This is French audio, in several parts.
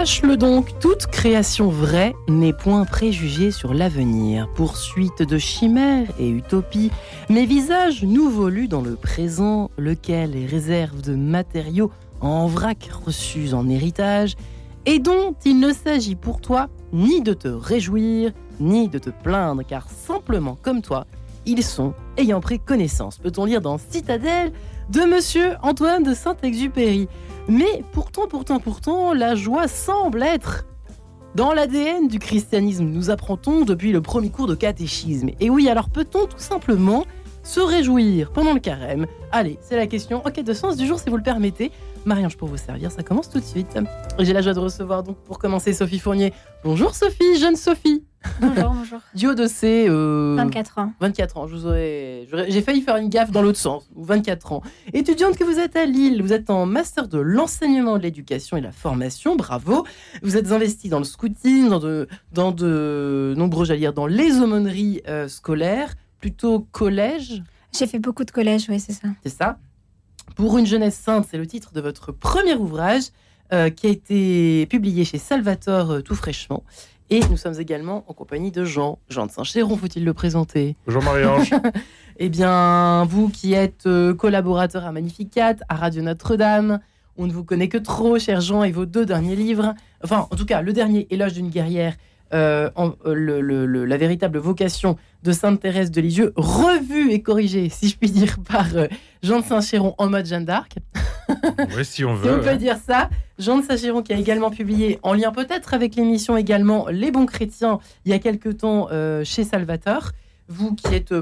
Sache-le donc, toute création vraie n'est point préjugée sur l'avenir. Poursuite de chimères et utopies, mes visages nouveaux lus dans le présent, lequel est réserve de matériaux en vrac reçus en héritage, et dont il ne s'agit pour toi ni de te réjouir, ni de te plaindre, car simplement comme toi, ils sont ayant pris connaissance. Peut-on lire dans Citadelle de Monsieur Antoine de Saint-Exupéry Mais pourtant, pourtant, pourtant, la joie semble être dans l'ADN du christianisme. Nous apprend-on depuis le premier cours de catéchisme. Et oui, alors peut-on tout simplement se réjouir pendant le carême? Allez, c'est la question en quête de sens du jour si vous le permettez. Marie-Ange pour vous servir, ça commence tout de suite. J'ai la joie de recevoir donc pour commencer Sophie Fournier. Bonjour Sophie, jeune Sophie. Bonjour, bonjour. Duo de C. 24 ans. 24 ans. J'ai failli faire une gaffe dans l'autre sens. 24 ans. Étudiante que vous êtes à Lille, vous êtes en master de l'enseignement de l'éducation et la formation. Bravo. Vous êtes investi dans le scouting, dans de, dans de nombreux, j'allais dire, dans les aumôneries euh, scolaires, plutôt collège. J'ai fait beaucoup de collèges, oui, c'est ça. C'est ça. Pour une jeunesse sainte, c'est le titre de votre premier ouvrage euh, qui a été publié chez Salvatore euh, tout fraîchement. Et nous sommes également en compagnie de Jean. Jean de Saint-Chéron, faut-il le présenter Bonjour Marie-Ange. Eh bien, vous qui êtes euh, collaborateur à Magnificat, à Radio Notre-Dame, on ne vous connaît que trop, cher Jean, et vos deux derniers livres. Enfin, en tout cas, le dernier, Éloge d'une guerrière, euh, en- euh, le- le- le- la véritable vocation de Sainte Thérèse de Lisieux, revue et corrigée, si je puis dire, par euh, Jean de Saint-Chéron en mode Jeanne d'Arc. oui, si on Si on veut. peut dire ça. Jean de Saint-Chéron qui a également publié, en lien peut-être avec l'émission également, Les bons chrétiens, il y a quelque temps euh, chez Salvateur. Vous qui êtes,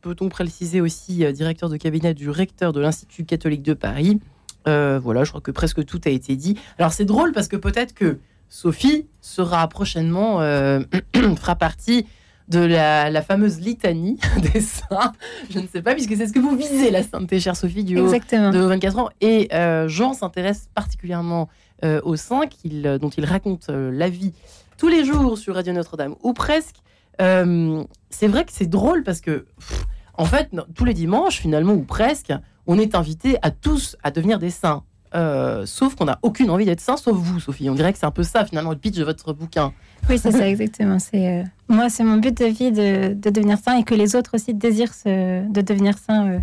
peut-on préciser aussi, euh, directeur de cabinet du recteur de l'Institut catholique de Paris. Euh, voilà, je crois que presque tout a été dit. Alors c'est drôle parce que peut-être que Sophie sera prochainement, euh, fera partie de la, la fameuse litanie des saints. Je ne sais pas, puisque c'est ce que vous visez, la sainteté, chère Sophie, du haut Exactement. de 24 ans. Et euh, Jean s'intéresse particulièrement euh, aux saints dont il raconte la vie tous les jours sur Radio Notre-Dame, ou presque. C'est vrai que c'est drôle parce que, pff, en fait, non, tous les dimanches, finalement, ou presque, on est invité à tous à devenir des saints. Euh, sauf qu'on n'a aucune envie d'être saint, sauf vous, Sophie. On dirait que c'est un peu ça, finalement, le pitch de votre bouquin. Oui, c'est ça, exactement. C'est, euh, moi, c'est mon but de vie de, de devenir saint et que les autres aussi désirent ce- de devenir saint. euh.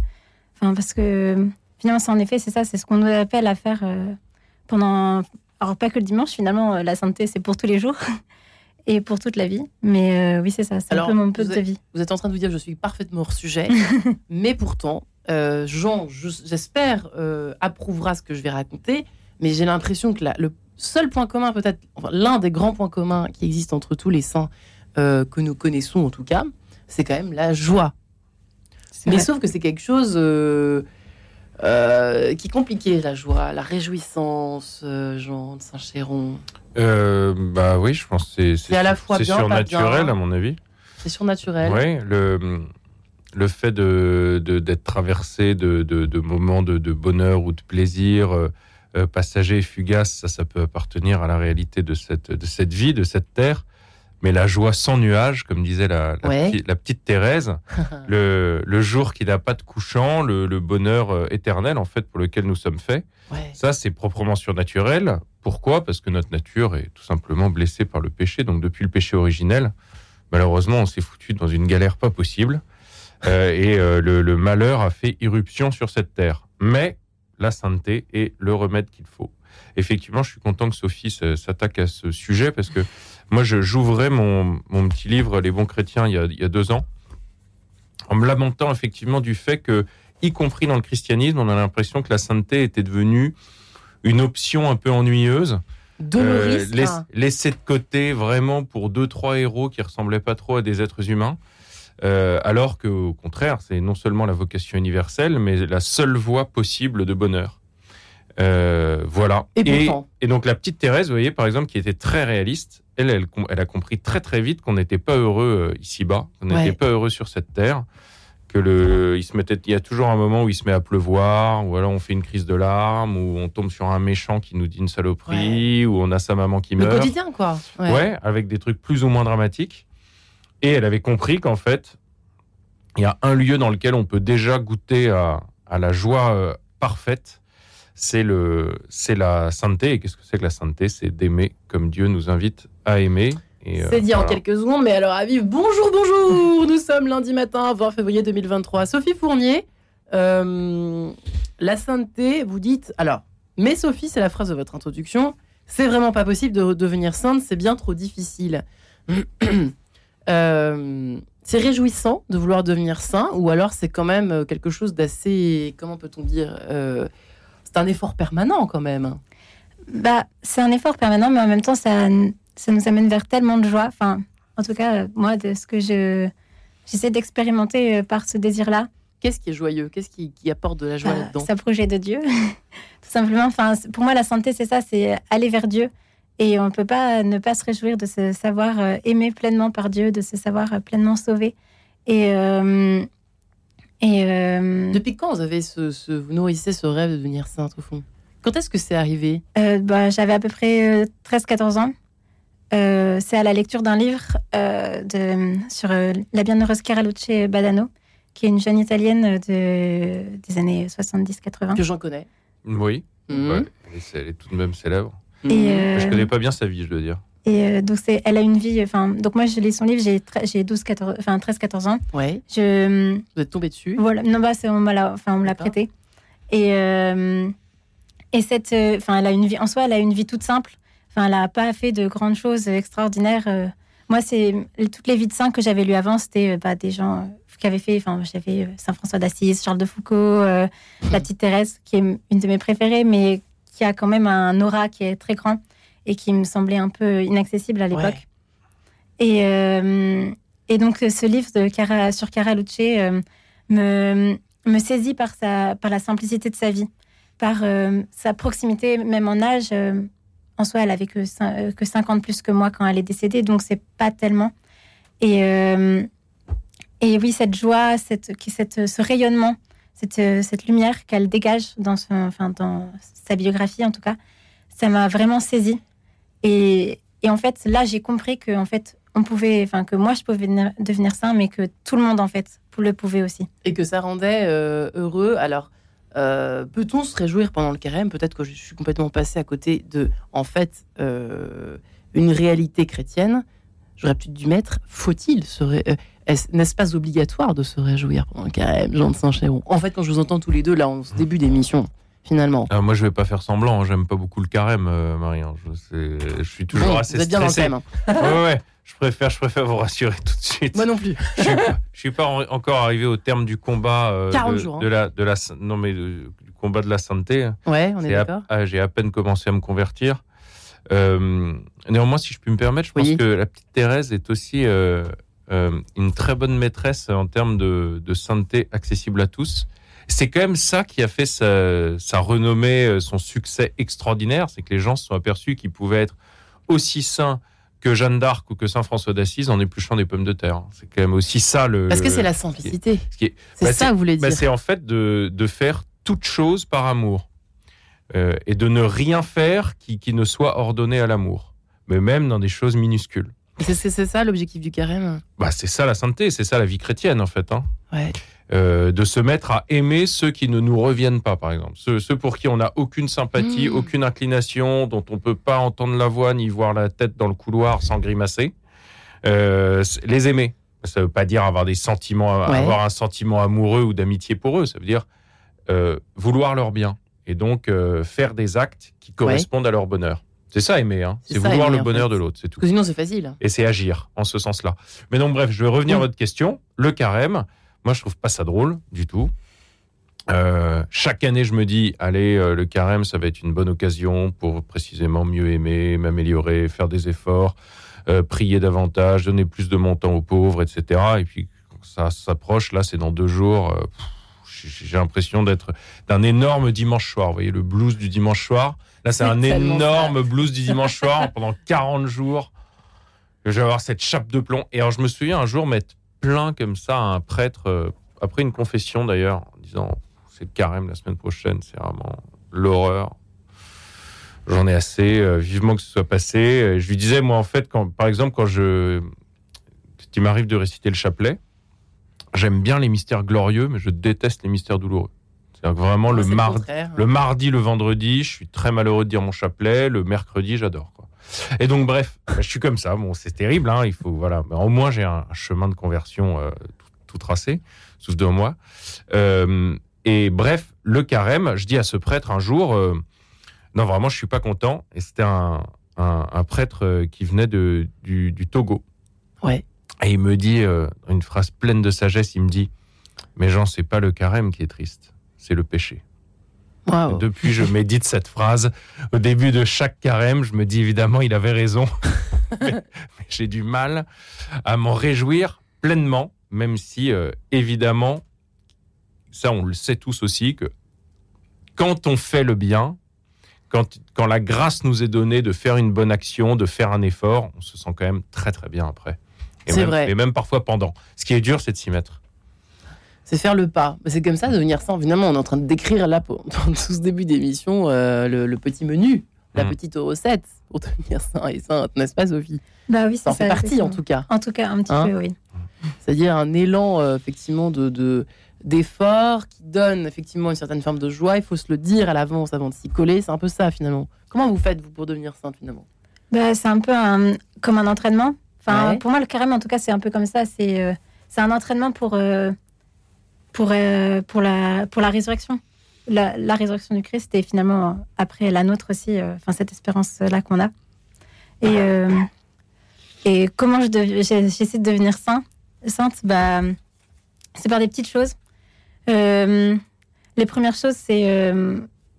Enfin, parce que finalement, c'est en effet, c'est ça, c'est ce qu'on nous appelle à faire pendant. Alors, pas que le dimanche, finalement, la sainteté, c'est pour tous les jours et pour toute la vie. Mais oui, c'est ça, c'est un peu mon but de vie. Vous êtes en train de vous dire que je suis parfaitement hors sujet, mais pourtant, euh, Jean, je- j'espère, euh, approuvera ce que je vais raconter, mais j'ai l'impression que la- le seul point commun, peut-être, enfin, l'un des grands points communs qui existent entre tous les saints euh, que nous connaissons en tout cas, c'est quand même la joie. Mais vrai. sauf que c'est quelque chose euh, euh, qui est compliqué, la joie, la réjouissance, euh, Jean de Saint-Chéron. Euh, bah oui, je pense que c'est- C'est à la fois c'est bien, pas surnaturel bien. à mon avis. C'est surnaturel. Oui, le, le fait de d'être traversé de, de- de moments de, de bonheur ou de plaisir euh, euh, passager et fugace, ça, ça peut appartenir à la réalité de cette, de cette vie, de cette terre. Mais la joie sans nuage, comme disait la, la, Ouais. petite, la petite Thérèse, le, le jour qui n'a pas de couchant, le, le bonheur euh, éternel en fait pour lequel nous sommes faits. Ouais. Ça, c'est proprement surnaturel. Pourquoi? Parce que notre nature est tout simplement blessée par le péché. Donc, depuis le péché originel, malheureusement, on s'est foutu dans une galère pas possible. Euh, et euh, le, le malheur a fait irruption sur cette terre. Mais la sainteté est le remède qu'il faut. Effectivement, je suis content que Sophie s'attaque à ce sujet parce que moi, j'ouvrais mon, mon petit livre Les bons chrétiens il y, a, il y a deux ans en me lamentant effectivement du fait que, y compris dans le christianisme, on a l'impression que la sainteté était devenue une option un peu ennuyeuse, euh, laisse- hein. laissée de côté vraiment pour deux trois héros qui ressemblaient pas trop à des êtres humains, euh, alors que au contraire, c'est non seulement la vocation universelle, mais la seule voie possible de bonheur. Euh, voilà. Et donc la petite Thérèse, vous voyez, par exemple, qui était très réaliste, elle, elle, a compris très très vite qu'on n'était pas heureux euh, ici-bas, qu'on n'était Ouais. pas heureux sur cette terre, que le, il se mettait, il y a toujours un moment où il se met à pleuvoir, ou alors on fait une crise de larmes, ou on tombe sur un méchant qui nous dit une saloperie, ou on a sa maman qui Le meurt. quotidien, quoi. Ouais. Ouais, avec des trucs plus ou moins dramatiques. Et elle avait compris qu'en fait, il y a un lieu dans lequel on peut déjà goûter à, à la joie euh, parfaite. c'est le, c'est la sainteté. Et qu'est-ce que c'est que la sainteté? C'est d'aimer comme Dieu nous invite à aimer. Euh, C'est dit en quelques secondes, mais alors à vivre. Bonjour, bonjour Nous sommes lundi matin, 20 février 2023. Sophie Fournier, euh, la sainteté, vous dites. Alors, mais Sophie, c'est la phrase de votre introduction. C'est vraiment pas possible de devenir sainte, c'est bien trop difficile. Euh, c'est réjouissant de vouloir devenir saint, ou alors c'est quand même euh, quelque chose d'assez. Comment peut-on dire euh, C'est un effort permanent quand même. Bah, c'est un effort permanent, mais en même temps, ça, ça nous amène vers tellement de joie. Enfin, en tout cas, moi, de ce que je j'essaie d'expérimenter par ce désir-là, Qu'est-ce qui est joyeux? Qu'est-ce qui, qui apporte de la joie bah, là-dedans? s'approcher de Dieu, tout simplement. Enfin, pour moi, la santé, c'est ça, c'est aller vers Dieu. Et on ne peut pas ne pas se réjouir de se savoir euh, aimé pleinement par Dieu, de se savoir euh, pleinement sauvé. Et, euh, et euh, Depuis quand vous avez ce, ce- vous nourrissez ce rêve de devenir sainte au fond? Quand est-ce que c'est arrivé? Euh, bah, J'avais à peu près euh, 13-14 ans. Euh, c'est à la lecture d'un livre euh, de, sur euh, la bienheureuse Caraluce Badano, qui est une jeune italienne de, des années 70-80. que j'en connais Oui, ouais, elle, est, elle est tout de même célèbre. Mhm. Et, euh, Je connais pas bien sa vie, je dois dire. Et euh, donc, c'est, elle a une vie. Enfin, donc, moi, je lis son livre, j'ai, tre- j'ai 12, 14, enfin, 13-14 ans. Ouais, Je, vous êtes tombé dessus? Voilà, non, bah, c'est, on, me l'a, enfin, on me l'a prêté. Et, euh, et cette, enfin, elle a une vie, en soi, elle a une vie toute simple. Enfin, elle n'a pas fait de grandes choses extraordinaires. euh. Moi, c'est toutes les vies de saints que j'avais lues avant, c'était euh, bah, des gens euh, qui avaient fait, enfin, j'avais euh, Saint François d'Assise, Charles de Foucault, euh, la petite Thérèse, qui est une de mes préférées, mais qui a quand même un aura qui est très grand et qui me semblait un peu inaccessible à l'époque. Ouais. Et, euh, et donc, ce livre de Cara, sur Cara Luce euh, me, me saisit par, sa, par la simplicité de sa vie, par euh, sa proximité, même en âge. en soi, elle avait que, que 50 plus que moi quand elle est décédée, donc c'est pas tellement. Et, et oui, cette joie, cette, qui- cette, ce rayonnement, cette, euh, cette lumière qu'elle dégage dans, son, sa biographie, en tout cas, ça m'a vraiment saisie. Et, en fait, là, j'ai compris que en fait, on pouvait, que moi, je pouvais devenir, saint, mais que tout le monde, en fait, le pouvait aussi. Et que ça rendait euh, heureux. Alors, euh, peut-on se réjouir pendant le carême? Peut-être que je suis complètement passé à côté de, en fait, une réalité chrétienne. J'aurais peut-être dû mettre, faut-il se ré- N'est-ce pas obligatoire de se réjouir pendant le carême, Jean de Saint-Chéron? En fait, quand je vous entends tous les deux, là, en ce début d'émission, finalement. Ah, moi, je vais pas faire semblant. hein, J'aime pas beaucoup le carême, euh, Marie. hein. Je, suis toujours assez vous êtes bien dans le thème. hein. ouais, ouais. Je préfère, je préfère vous rassurer tout de suite. Moi non plus. je suis pas, je suis pas en- encore arrivé au terme du combat. euh, 40 de, jours, hein. de la, de la, non mais de- du combat de la sainteté. Ouais, on est d'accord. ah, J'ai à peine commencé à me convertir. Euh, néanmoins, si je puis me permettre, je pense que la petite Thérèse est aussi euh, euh, une très bonne maîtresse en termes de, de sainteté accessible à tous. C'est quand même ça qui a fait sa, sa renommée, euh, son succès extraordinaire, c'est que les gens se sont aperçus qu'ils pouvaient être aussi saints que Jeanne d'Arc ou que Saint François d'Assise en épluchant des pommes de terre. C'est quand même aussi ça le. Parce que c'est la simplicité. ce C'est bah, ça vous voulez bah, dire. c'est en fait de, de faire toute chose par amour Euh, et de ne rien faire qui, qui ne soit ordonné à l'amour, mais même dans des choses minuscules. C'est ça l'objectif du carême Bah, c'est ça la sainteté, c'est ça la vie chrétienne en fait. hein. Ouais. Euh, de se mettre à aimer ceux qui ne nous reviennent pas, par exemple. Ceux, ceux pour qui on n'a aucune sympathie, Mmh. aucune inclination, dont on peut pas entendre la voix ni voir la tête dans le couloir sans grimacer. Euh, les aimer. Ça veut pas dire avoir des sentiments, Ouais. avoir un sentiment amoureux ou d'amitié pour eux. Ça veut dire euh, vouloir leur bien et donc faire des actes qui correspondent à leur bonheur. C'est ça aimer, hein. C'est vouloir aimer, le en bonheur fait. de l'autre, c'est tout Parce que sinon, c'est facile. et c'est agir en ce sens-là. Mais donc, bref, je vais revenir à votre question. Le carême, moi, je trouve pas ça drôle du tout. Euh, chaque année, je me dis, allez, euh, le carême, ça va être une bonne occasion pour précisément mieux aimer, m'améliorer, faire des efforts, euh, prier davantage, donner plus de mon temps aux pauvres, etc. Et puis, ça s'approche, là, c'est dans deux jours. j'ai l'impression d'être d'un énorme dimanche soir. Vous voyez le blues du dimanche soir. Là, c'est un énorme blues du dimanche soir pendant 40 jours. Je vais avoir cette chape de plomb. Et alors, je me souviens un jour m'être plaint comme ça à un prêtre, euh, après une confession d'ailleurs, en disant c'est le carême la semaine prochaine, c'est vraiment l'horreur. J'en ai assez, euh, vivement que ce soit passé. Et je lui disais, moi, en fait, quand, par exemple, quand je. il m'arrive de réciter le chapelet, j'aime bien les mystères glorieux, mais je déteste les mystères douloureux. C'est vraiment le C'est mardi, le mardi, le vendredi, je suis très malheureux de dire mon chapelet. Le mercredi, j'adore. Et donc, bref, je suis comme ça. Bon, c'est terrible. hein, il faut, voilà. Mais au moins, j'ai un, chemin de conversion euh, tout, tout tracé sous deux mois. Euh, et bref, le carême, je dis à ce prêtre un jour, euh, non, vraiment, je suis pas content. Et c'était un, un- un prêtre qui venait de, du, du Togo. Ouais. Et il me dit, une phrase pleine de sagesse, il me dit, mais Jean, c'est pas le carême qui est triste, c'est le péché. Depuis, je médite cette phrase. Au début de chaque carême, je me dis évidemment, il avait raison. mais, mais j'ai du mal à m'en réjouir pleinement, même si, euh, évidemment, ça, on le sait tous aussi, que quand on fait le bien, quand, quand la grâce nous est donnée de faire une bonne action, de faire un effort, on se sent quand même très très bien après. Et C'est même- vrai. Et même parfois pendant. Ce qui est dur, c'est de s'y mettre. C'est faire le pas. C'est comme ça, devenir saint. Finalement, on est en train de décrire là, pour- dans tout ce début d'émission, euh, le, le petit menu, la Mm. petite recette pour devenir saint et sainte, n'est-ce pas, Sophie? Bah oui, Ça en c'est fait ça. partie, en tout cas. En tout cas, un petit Hein peu, oui. C'est-à-dire un élan, euh, effectivement, de, de- d'effort qui donne effectivement une certaine forme de joie. Il faut se le dire à l'avance avant de s'y coller. C'est un peu ça, finalement. Comment vous faites, vous, pour devenir sainte, finalement? Bah, c'est un peu un- comme un entraînement. Enfin, Ouais. pour moi, le carême, en tout cas, c'est un peu comme ça. C'est euh, c'est un entraînement pour, euh, pour, euh, pour, la, pour la résurrection. La, la résurrection du Christ et finalement, après la nôtre aussi, euh, enfin, cette espérance-là qu'on a. Et, euh, et comment j'essaie de devenir saint, sainte bah, C'est par des petites choses. Euh, les premières choses, c'est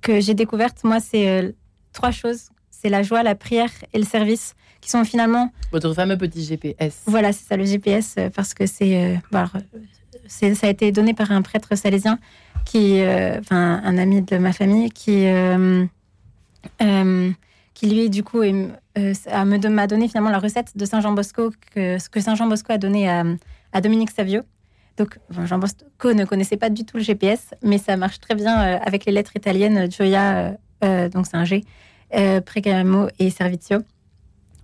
que j'ai découvertes, moi, c'est trois choses. C'est la joie, la prière et le service, qui sont finalement, Votre fameux petit GPS. voilà, c'est ça le GPS, parce que c'est, euh, ça a été donné par un prêtre salésien, qui, euh, enfin, un ami de ma famille, qui, euh, euh, qui lui, du coup, m'a donné finalement la recette de Saint Jean Bosco, ce que Saint Jean Bosco a donné à, Dominique Savio. Donc, Jean Bosco ne connaissait pas du tout le GPS, mais ça marche très bien avec les lettres italiennes Gioia, euh, donc c'est un G, euh, et Servizio.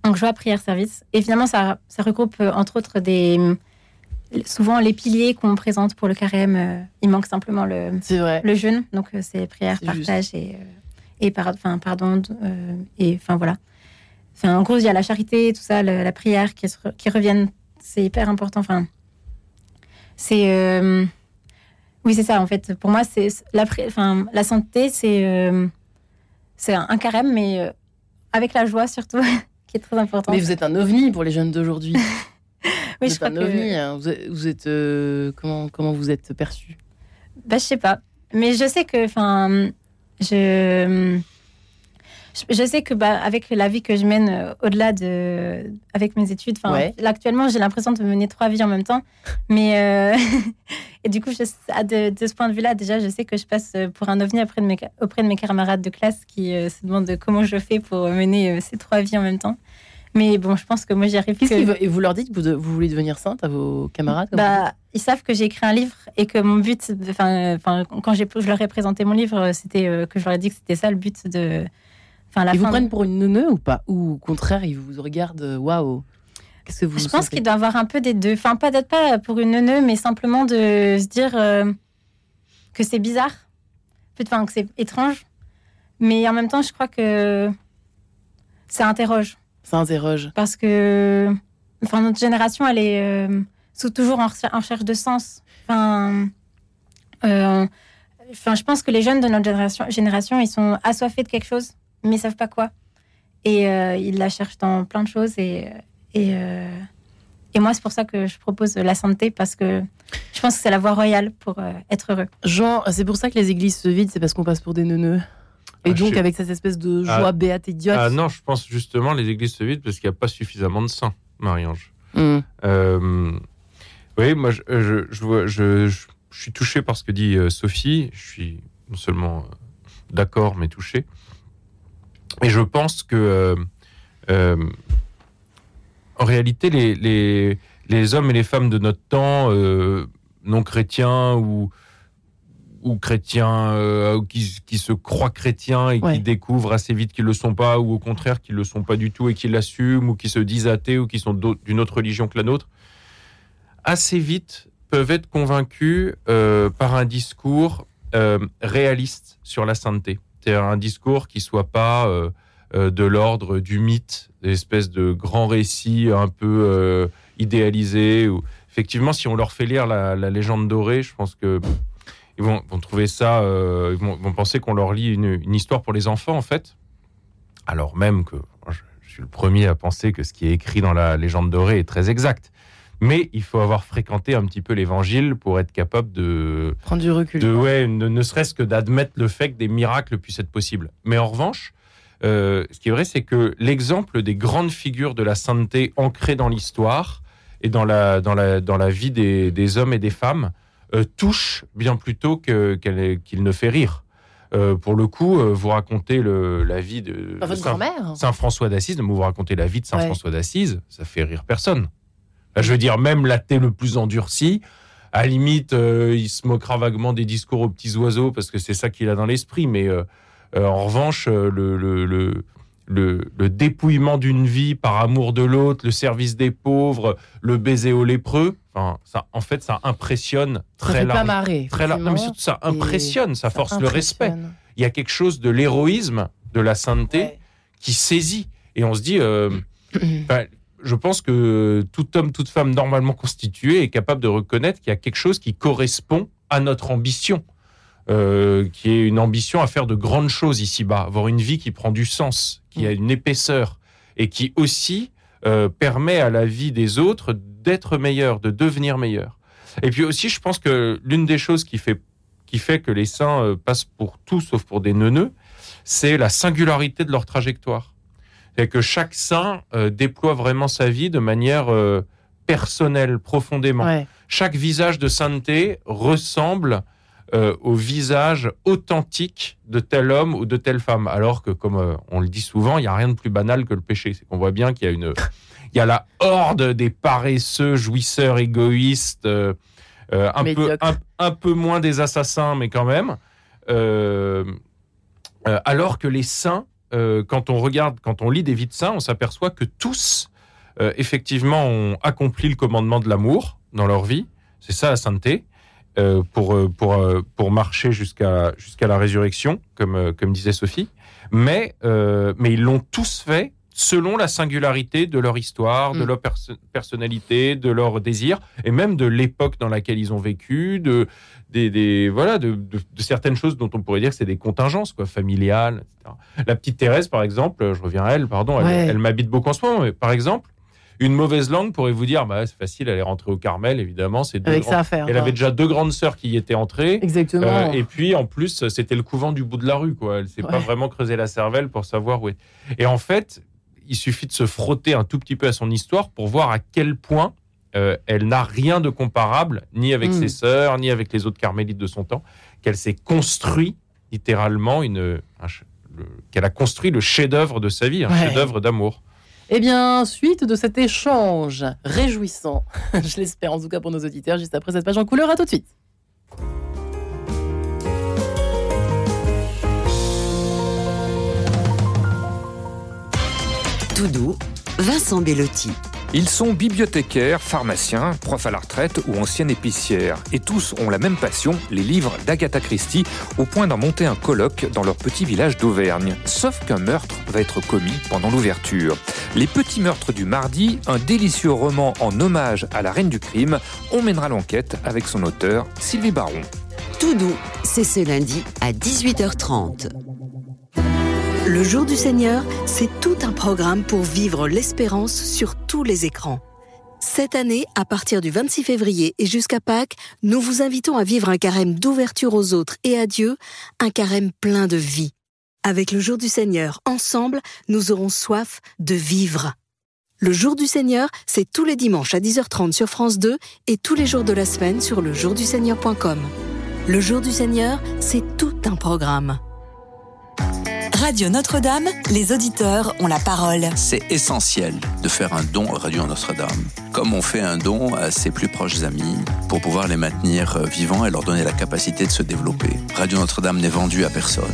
Donc, joie, prière, service. Et finalement, ça, ça regroupe entre autres des. Souvent, les piliers qu'on présente pour le carême, euh, il manque simplement le, C'est vrai. le jeûne. Donc, euh, c'est prière, juste. partage et, euh, et par- enfin, pardon. et enfin, voilà. Enfin, en gros, il y a la charité, tout ça, le- la prière qui, se re- qui reviennent. C'est hyper important. Enfin, c'est. oui, c'est ça, en fait. Pour moi, c'est la, enfin, la santé, c'est c'est un, un carême, mais avec la joie surtout, qui est très important. Mais vous êtes un ovni pour les jeunes d'aujourd'hui. oui, je crois un que. ovni. hein. Vous êtes, vous êtes, euh, comment, comment vous êtes perçu? Bah, je sais pas. Mais je sais que, enfin, je, je, sais que, bah, avec la vie que je mène euh, au-delà de, avec mes études, enfin, Ouais. là, actuellement, j'ai l'impression de mener trois vies en même temps. Mais, euh, et du coup, je, à de, de ce point de vue-là, déjà, je sais que je passe pour un ovni auprès de mes, auprès de mes camarades de classe qui euh, se demandent comment je fais pour mener ces trois vies en même temps. Mais bon, je pense que moi, j'y arrive Qu'est-ce que- Et vous leur dites que vous, vous voulez devenir sainte à vos camarades bah, ils savent que j'ai écrit un livre et que mon but, enfin, quand je leur ai présenté mon livre, euh, c'était euh, que je leur ai dit que c'était ça le but de, enfin, la Ils vous fin. prennent pour une neuneu ou pas? Ou au contraire, ils vous regardent, euh, waouh Qu'est-ce que vous Je pense qu'il doit y avoir un peu des deux. Enfin, pas d'être pas pour une neuneu, mais simplement de se dire euh, que c'est bizarre, enfin, que c'est étrange. Mais en même temps, je crois que ça interroge. Ça interroge. parce que enfin, notre génération, elle est euh, sous- toujours en, en recherche de sens. Enfin, euh, enfin, je pense que les jeunes de notre génération, génération ils sont assoiffés de quelque chose, mais ils savent pas quoi. Et euh, ils la cherchent dans plein de choses. Et, et, et moi, c'est pour ça que je propose la santé, parce que je pense que c'est la voie royale pour être heureux. Jean, c'est pour ça que les églises se vident, c'est parce qu'on passe pour des neuneux. Et Ah, donc, je avec cette espèce de Ah. joie béate idiote. Ah non, je pense justement les églises se vident parce qu'il n'y a pas suffisamment de saints, Marie-Ange. Hum. Euh, oui, moi, je, je, suis touché par ce que dit euh, Sophie. Je suis non seulement euh, d'accord, mais touché. Et je pense que, euh, euh, en réalité, les, les, les hommes et les femmes de notre temps, non chrétiens ou, ou chrétiens, euh, qui, qui se croient chrétiens et Ouais. qui découvrent assez vite qu'ils ne le sont pas, ou au contraire qu'ils ne le sont pas du tout et qui l'assument, ou qui se disent athées, ou qui sont d'une autre religion que la nôtre, assez vite peuvent être convaincus euh, par un discours euh, réaliste sur la sainteté. C'est un discours qui soit pas euh, de l'ordre du mythe, des espèces de grands récits un peu idéalisés. Ou... Effectivement, si on leur fait lire la, la légende dorée, je pense que ils vont, vont trouver ça, euh, ils vont, vont penser qu'on leur lit une, une histoire pour les enfants, en fait. Alors même que je, je suis le premier à penser que ce qui est écrit dans la légende dorée est très exact. Mais il faut avoir fréquenté un petit peu l'évangile pour être capable de, Prendre du recul. de ouais, ne, ne serait-ce que d'admettre le fait que des miracles puissent être possibles. Mais en revanche, euh, ce qui est vrai, c'est que l'exemple des grandes figures de la sainteté ancrées dans l'histoire et dans la, dans la, dans la vie des, des hommes et des femmes touche bien plutôt que- qu'elle est- qu'il ne fait rire. Euh, pour le coup, euh, vous racontez le, la vie de, Saint, François d'Assise, mais vous racontez la vie de Saint Ouais. François d'Assise, ça fait rire personne. Là, je veux dire, même l'athée le plus endurci, à la limite, euh, il se moquera vaguement des discours aux petits oiseaux parce que c'est ça qu'il a dans l'esprit. Mais euh, euh, en revanche, euh, le, le, le, le- le dépouillement d'une vie par amour de l'autre, le service des pauvres, le baiser aux lépreux, enfin, ça, en fait, ça impressionne Ça très pas large. marrer. Très large. Non, mais surtout, ça impressionne, ça Ça force le respect. Il y a quelque chose de l'héroïsme, de la sainteté Ouais. qui saisit. Et on se dit, euh, ben, je pense que tout homme, toute femme normalement constitué est capable de reconnaître qu'il y a quelque chose qui correspond à notre ambition, euh, qui est une ambition à faire de grandes choses ici-bas, avoir une vie qui prend du sens, qui a une épaisseur et qui aussi euh, permet à la vie des autres d'être meilleure, de devenir meilleure. Et puis aussi, je pense que l'une des choses qui fait, qui fait que les saints euh, passent pour tout sauf pour des neuneux, c'est la singularité de leur trajectoire. C'est que chaque saint euh, déploie vraiment sa vie de manière personnelle, profondément. Ouais. Chaque visage de sainteté ressemble euh, au visage authentique de tel homme ou de telle femme. Alors que, comme euh, on le dit souvent, il n'y a rien de plus banal que le péché. C'est qu'on voit bien qu'il y a une, il y a la horde des paresseux, jouisseurs, égoïstes, euh, un, peu, un, un peu moins des assassins, mais quand même. Alors que les saints, quand on regarde, quand on lit des vies de saints, on s'aperçoit que tous, effectivement, ont accompli le commandement de l'amour dans leur vie. C'est ça la sainteté. Euh, pour, euh, pour, euh, pour marcher jusqu'à jusqu'à la résurrection, comme, comme disait Sophie. Mais, euh, mais ils l'ont tous fait selon la singularité de leur histoire, de Mm. leur perso- personnalité, de leur désir, et même de l'époque dans laquelle ils ont vécu, de, des, des- voilà, de, de- de certaines choses dont on pourrait dire que c'est des contingences quoi, familiales, etc. La petite Thérèse, par exemple, je reviens à elle, pardon, elle, Ouais. elle m'habite beaucoup en ce moment, mais par exemple, une mauvaise langue pourrait vous dire, bah, c'est facile, elle est rentrée au Carmel, évidemment, c'est deux Avec grands- ça à faire. Elle hein. avait déjà deux grandes sœurs qui y étaient entrées. Exactement. Euh, et puis en plus, c'était le couvent du bout de la rue, quoi. Elle s'est pas vraiment creusé la cervelle pour savoir où est. Et en fait, il suffit de se frotter un tout petit peu à son histoire pour voir à quel point euh, elle n'a rien de comparable, ni avec Mm. ses sœurs, ni avec les autres carmélites de son temps, qu'elle s'est construit littéralement une, un qu'elle a construit le chef-d'œuvre de sa vie, un Ouais. chef-d'œuvre d'amour. Eh bien, suite de cet échange réjouissant, je l'espère en tout cas pour nos auditeurs, juste après cette page en couleur, à tout de suite. Tout doux, Vincent Bellotti. Ils sont bibliothécaires, pharmaciens, profs à la retraite ou anciennes épicières. Et tous ont la même passion, les livres d'Agatha Christie, au point d'en monter un colloque dans leur petit village d'Auvergne. Sauf qu'un meurtre va être commis pendant l'ouverture. Les petits meurtres du mardi, un délicieux roman en hommage à la reine du crime, on mènera l'enquête avec son auteur, Sylvie Baron. Tout doux, c'est ce lundi à 18h30. Le jour du Seigneur, c'est tout un programme pour vivre l'espérance sur tous les écrans. Cette année, à partir du 26 février et jusqu'à Pâques, nous vous invitons à vivre un carême d'ouverture aux autres et à Dieu, un carême plein de vie. Avec le jour du Seigneur, ensemble, nous aurons soif de vivre. Le jour du Seigneur, c'est tous les dimanches à 10h30 sur France 2 et tous les jours de la semaine sur lejourduseigneur.com. Le jour du Seigneur, c'est tout un programme. Radio Notre-Dame, les auditeurs ont la parole. C'est essentiel de faire un don à Radio Notre-Dame. Comme on fait un don à ses plus proches amis pour pouvoir les maintenir euh, vivants et leur donner la capacité de se développer. Radio Notre-Dame n'est vendu à personne.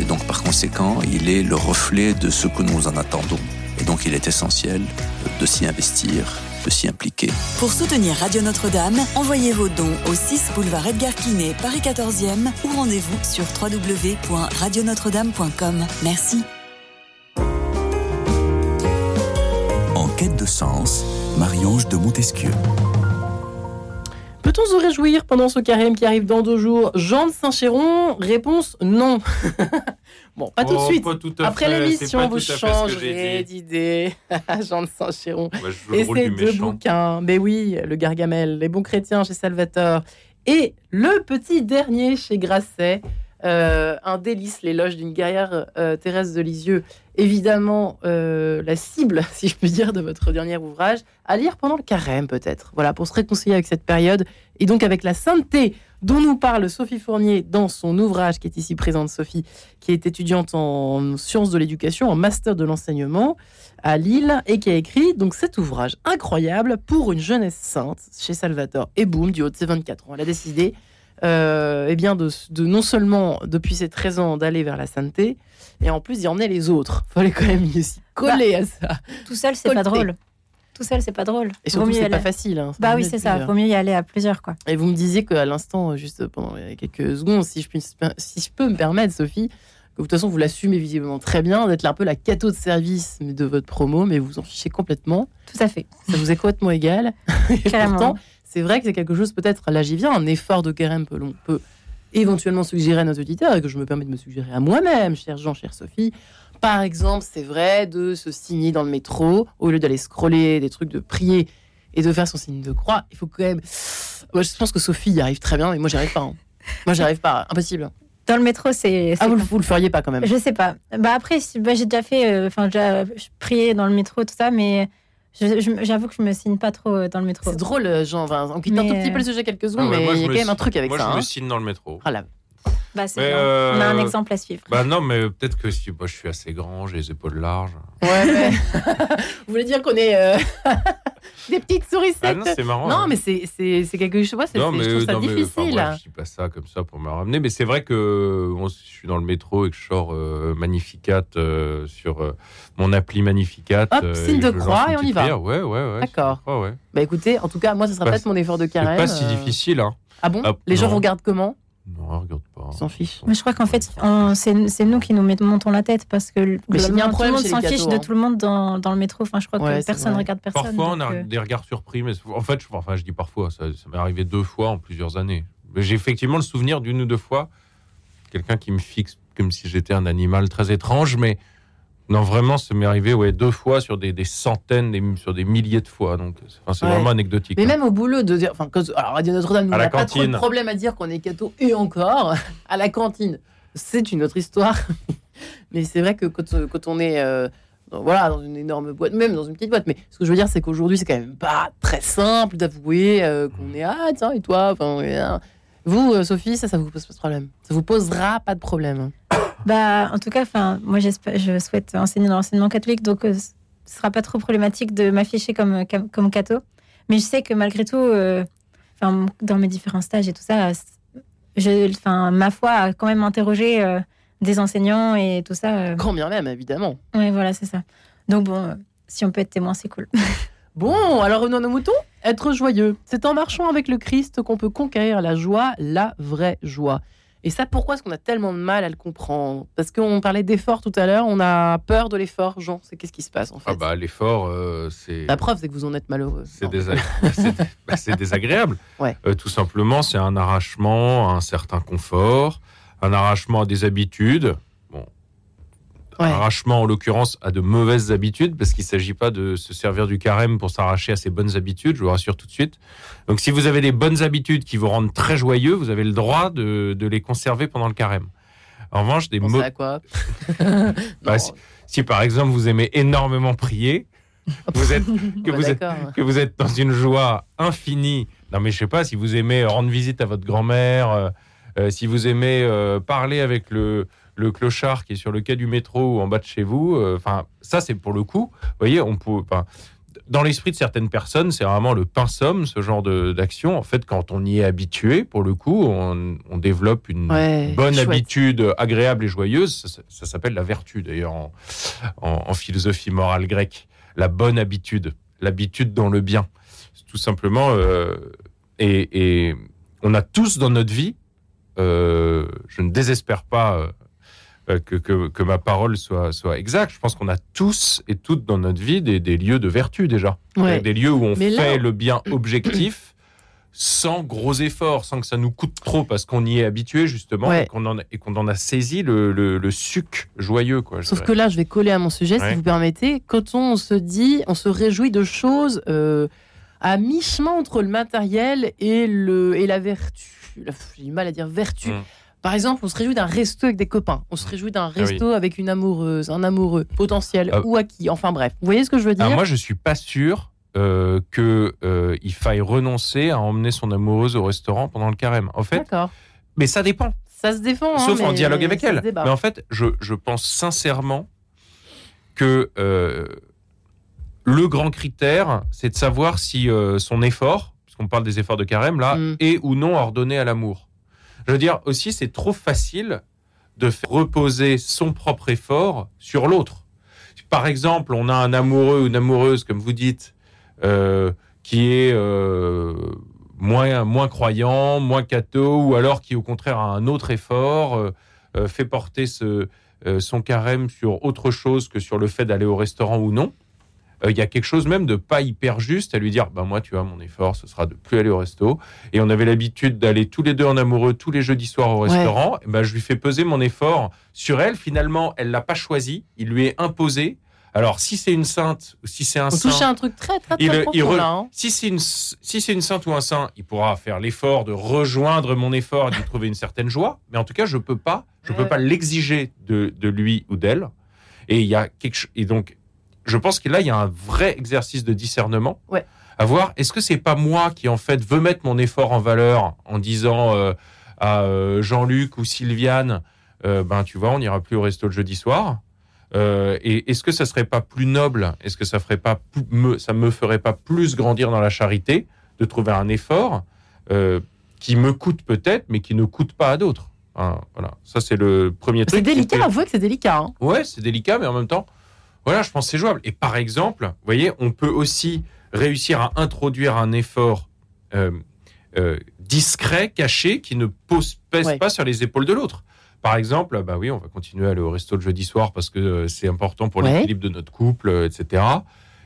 Et donc, par conséquent, il est le reflet de ce que nous en attendons. Et donc, il est essentiel de s'y investir de s'y impliquer. Pour soutenir Radio Notre-Dame, envoyez vos dons au 6 boulevard Edgar Quinet, Paris 14e ou rendez-vous sur www.radionotre-dame.com. Merci. En quête de sens, Marie-Ange de Montesquieu. Peut-on se réjouir pendant ce carême qui arrive dans deux jours? Jean de Saint-Chéron, réponse non. bon, pas tout de Oh, suite. tout Après l'émission, vous changerez d'idée. Jean de Saint-Chéron. Moi, je joue Et ces deux méchant. bouquins. Mais oui, le Gargamel, les bons chrétiens chez Salvatore et le petit dernier chez Grasset. Euh, un délice, l'éloge d'une guerrière euh, Thérèse de Lisieux. Évidemment, euh, la cible, si je puis dire, de votre dernier ouvrage, à lire pendant le carême peut-être. Voilà, pour se réconcilier avec cette période et donc avec la sainteté dont nous parle Sophie Fournier dans son ouvrage qui est ici présente, Sophie, qui est étudiante en sciences de l'éducation, en master de l'enseignement à Lille et qui a écrit donc cet ouvrage incroyable pour une jeunesse sainte chez Salvatore. Et boum, du haut de ses 24 ans, elle a décidé euh, eh bien de, de non seulement depuis ses 13 ans d'aller vers la sainteté, et en plus d'y emmener les autres. Fallait quand même y aussi coller à ça. Tout seul, c'est pas drôle. Tout seul, c'est pas drôle. Et surtout, c'est pas facile. hein. Bah oui, c'est ça. Vaut mieux y aller à plusieurs, quoi. Et vous me disiez qu'à l'instant, juste pendant quelques secondes, si je, puis, si je peux me permettre, Sophie, que de toute façon, vous l'assumez visiblement très bien, d'être un peu la cato de service de votre promo, mais vous en fichez complètement. Tout à fait. Ça vous est complètement égal. Et pourtant, c'est vrai que c'est quelque chose, peut-être, là j'y viens, un effort de carême que l'on peut éventuellement suggérer à nos auditeurs et que je me permets de me suggérer à moi-même, cher Jean, chère Sophie. Par exemple, c'est vrai de se signer dans le métro, au lieu d'aller scroller des trucs, de prier et de faire son signe de croix. Il faut quand même. Moi, je pense que Sophie y arrive très bien, mais moi, j'y arrive pas. hein. Moi, j'y arrive pas. Impossible. Dans le métro, c'est. Ah, vous, le- vous le feriez pas quand même. Je sais pas. Bah après, si- bah, j'ai déjà fait, euh, enfin, déjà prié dans le métro, tout ça, mais j'avoue que je me signe pas trop euh, dans le métro. C'est drôle, euh, Jean. Enfin, on quitte un tout petit peu le euh, sujet quelques Ah secondes, ouais, mais moi, il y a quand même un truc avec Moi, ça. je hein. me signe dans le métro. Ah là. Bah, c'est Mais, bien. euh, On a un exemple à suivre. Bah non, mais peut-être que si moi je suis assez grand, j'ai les épaules larges. Ouais, mais- Vous voulez dire qu'on est euh, des petites sourissettes Ah non, c'est marrant. Non, hein. mais c'est c'est- c'est quelque chose. c'est- Non, mais, je trouve ça non, mais, difficile. bref, je dis pas ça comme ça pour me ramener, mais c'est vrai que bon, si je suis dans le métro et que je sors euh, Magnificat euh, sur euh, mon appli Magnificat. Hop, euh, signe de croix et on y va. prière. Ouais, ouais, ouais. D'accord. croix, ouais. Bah écoutez, en tout cas, moi, ce sera Pas- peut-être mon effort de C'est carême. pas si difficile, hein. Ah bon? Ah, Les gens regardent comment? Non, regarde pas. Ils s'en fichent. Mais je crois qu'en fait, on- c'est nous qui nous mettons montons la tête parce que Mais s'il y a un globalement, tout le problème monde s'en fiche de hein. tout le monde dans, dans le métro. Enfin, je crois Ouais, que personne ne regarde personne. Parfois, on a euh, des regards surpris, mais en fait, je, enfin, je dis parfois, ça, ça m'est arrivé deux fois en plusieurs années. J'ai effectivement le souvenir d'une ou deux fois, quelqu'un qui me fixe comme si j'étais un animal très étrange, mais non, vraiment, ça m'est arrivé ouais, deux fois sur des, des centaines, des- sur des milliers de fois. Donc, c'est Ouais. vraiment anecdotique. Mais hein. même au boulot, de dire. Enfin, alors, Radio Notre-Dame, on n'a pas trop de problème à dire qu'on est catho et encore. À la cantine, c'est une autre histoire. mais c'est vrai que quand, euh, quand on est. euh, dans- voilà, dans une énorme boîte, même dans une petite boîte. Mais ce que je veux dire, c'est qu'aujourd'hui, c'est quand même pas très simple d'avouer euh, qu'on est ah tiens et toi. Vous, euh, Sophie, ça, ça vous pose pas de problème. Ça vous posera pas de problème. Bah, en tout cas, enfin, moi, je souhaite enseigner dans l'enseignement catholique, donc euh, ce sera pas trop problématique de m'afficher comme comme, comme catho. Mais je sais que malgré tout, euh, dans mes différents stages et tout ça, je, enfin, ma foi a quand même interrogé euh, des enseignants et tout ça. euh. Quand bien même, évidemment. Ouais, voilà, c'est ça. Donc bon, euh, si on peut être témoin, c'est cool. Bon, alors revenons à nos moutons. Être joyeux. C'est en marchant avec le Christ qu'on peut conquérir la joie, la vraie joie. Et ça, pourquoi est-ce qu'on a tellement de mal à le comprendre? Parce qu'on parlait d'effort tout à l'heure, on a peur de l'effort, Jean. C'est qu'est-ce qui se passe en fait? Ah bah, l'effort, euh, c'est. La preuve, c'est que vous en êtes malheureux. C'est désa- c'est- bah, c'est désagréable. Ouais. Euh, tout simplement, c'est un arrachement à un certain confort, un arrachement à des habitudes. Ouais. arrachement en l'occurrence à de mauvaises habitudes, parce qu'il ne s'agit pas de se servir du carême pour s'arracher à ses bonnes habitudes, je vous rassure tout de suite. Donc si vous avez des bonnes habitudes qui vous rendent très joyeux, vous avez le droit de, de les conserver pendant le carême. En revanche, des quoi? Bah, si, si par exemple vous aimez énormément prier, vous êtes que Bah, vous êtes d'accord. que vous êtes dans une joie infinie. Non, mais je sais pas, si vous aimez rendre visite à votre grand-mère, euh, euh, si vous aimez euh, parler avec le, le clochard qui est sur le quai du métro ou en bas de chez vous, euh, enfin, ça, c'est pour le coup. Vous voyez, on peut. dans l'esprit de certaines personnes, c'est vraiment le pain somme, ce genre de- d'action. En fait, quand on y est habitué, pour le coup, on, on développe une Ouais, bonne chouette. habitude agréable et joyeuse. Ça, ça- ça s'appelle la vertu, d'ailleurs, en, en- en philosophie morale grecque. La bonne habitude. l'habitude dans le bien. Tout simplement, euh, et, et on a tous dans notre vie, euh, je ne désespère pas que, que, que ma parole soit, soit exacte, je pense qu'on a tous et toutes dans notre vie des, des lieux de vertu déjà. Ouais. Des lieux où on Mais là- fait le bien objectif sans gros efforts, sans que ça nous coûte trop, parce qu'on y est habitué justement Ouais. et qu'on en, a saisi le, le, le suc joyeux. Quoi, Sauf dirais. que là, je vais coller à mon sujet, Ouais. si vous permettez. Quand on se dit, on se réjouit de choses euh, à mi-chemin entre le matériel et, le, et la vertu. J'ai du mal à dire vertu. Mm. Par exemple, on se réjouit d'un resto avec des copains. On se réjouit d'un resto avec une amoureuse, un amoureux potentiel Ah. ou acquis. Enfin bref, vous voyez ce que je veux dire Alors moi, je suis pas sûr euh, que euh, il faille renoncer à emmener son amoureuse au restaurant pendant le carême. En fait, D'accord. mais ça dépend. Ça se défend. hein, Sauf en mais dialogue avec elle. Mais en fait, je, je pense sincèrement que euh, le grand critère, c'est de savoir si euh, son effort, puisqu'on parle des efforts de carême là, Mm. est ou non ordonné à l'amour. Je veux dire aussi, c'est trop facile de faire reposer son propre effort sur l'autre. Par exemple, on a un amoureux ou une amoureuse, comme vous dites, euh, qui est euh, moins, moins croyant, moins catho, ou alors qui au contraire a un autre effort, euh, fait porter ce, son carême sur autre chose que sur le fait d'aller au restaurant ou non. Euh, Il y a quelque chose même de pas hyper juste à lui dire, bah moi tu vois mon effort, ce sera de plus aller au resto. Et on avait l'habitude d'aller tous les deux en amoureux tous les jeudis soirs au Ouais. restaurant. Et ben, je lui fais peser mon effort sur elle. Finalement, elle l'a pas choisi, il lui est imposé. Alors si c'est une sainte ou si c'est un On saint, touche à un truc très très très il, profond il re- là. hein. si c'est une, si c'est une sainte ou un saint, il pourra faire l'effort de rejoindre mon effort et de trouver une certaine joie. Mais en tout cas, je peux pas, je peux Ouais. pas l'exiger de, de lui ou d'elle. Et il y a quelque et donc, je pense que là, il y a un vrai exercice de discernement. Ouais. À voir, est-ce que c'est pas moi qui en fait veux mettre mon effort en valeur en disant euh, à euh, Jean-Luc ou Sylviane, euh, ben tu vois, on n'ira plus au resto le jeudi soir. Euh, et est-ce que ça serait pas plus noble? Est-ce que ça ferait pas me, ça me ferait pas plus grandir dans la charité de trouver un effort qui me coûte peut-être, mais qui ne coûte pas à d'autres? Hein, Voilà, ça c'est le premier truc. C'est délicat, avouez que c'est délicat. hein. Ouais, c'est délicat, mais en même temps, voilà, je pense que c'est jouable. Et par exemple, vous voyez, on peut aussi réussir à introduire un effort euh, euh, discret, caché, qui ne pose, pèse Ouais. pas sur les épaules de l'autre. Par exemple, bah oui, on va continuer à aller au resto le jeudi soir parce que euh, c'est important pour Ouais. l'équilibre de notre couple, etc.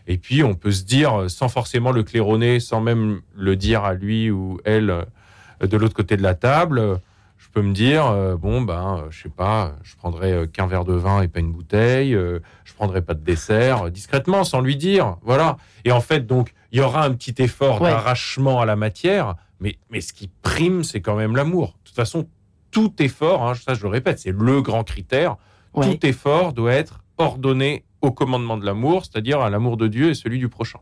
Et puis, on peut se dire, sans forcément le claironner, sans même le dire à lui ou elle de l'autre côté de la table, peux me dire, euh, bon, ben, euh, je sais pas, je prendrai euh, qu'un verre de vin et pas une bouteille, euh, je prendrai pas de dessert, discrètement, sans lui dire, voilà. Et en fait, donc, il y aura un petit effort Ouais. d'arrachement à la matière, mais, mais ce qui prime, c'est quand même l'amour. De toute façon, tout effort, hein, ça je le répète, c'est le grand critère, Ouais. tout effort doit être ordonné au commandement de l'amour, c'est-à-dire à l'amour de Dieu et celui du prochain.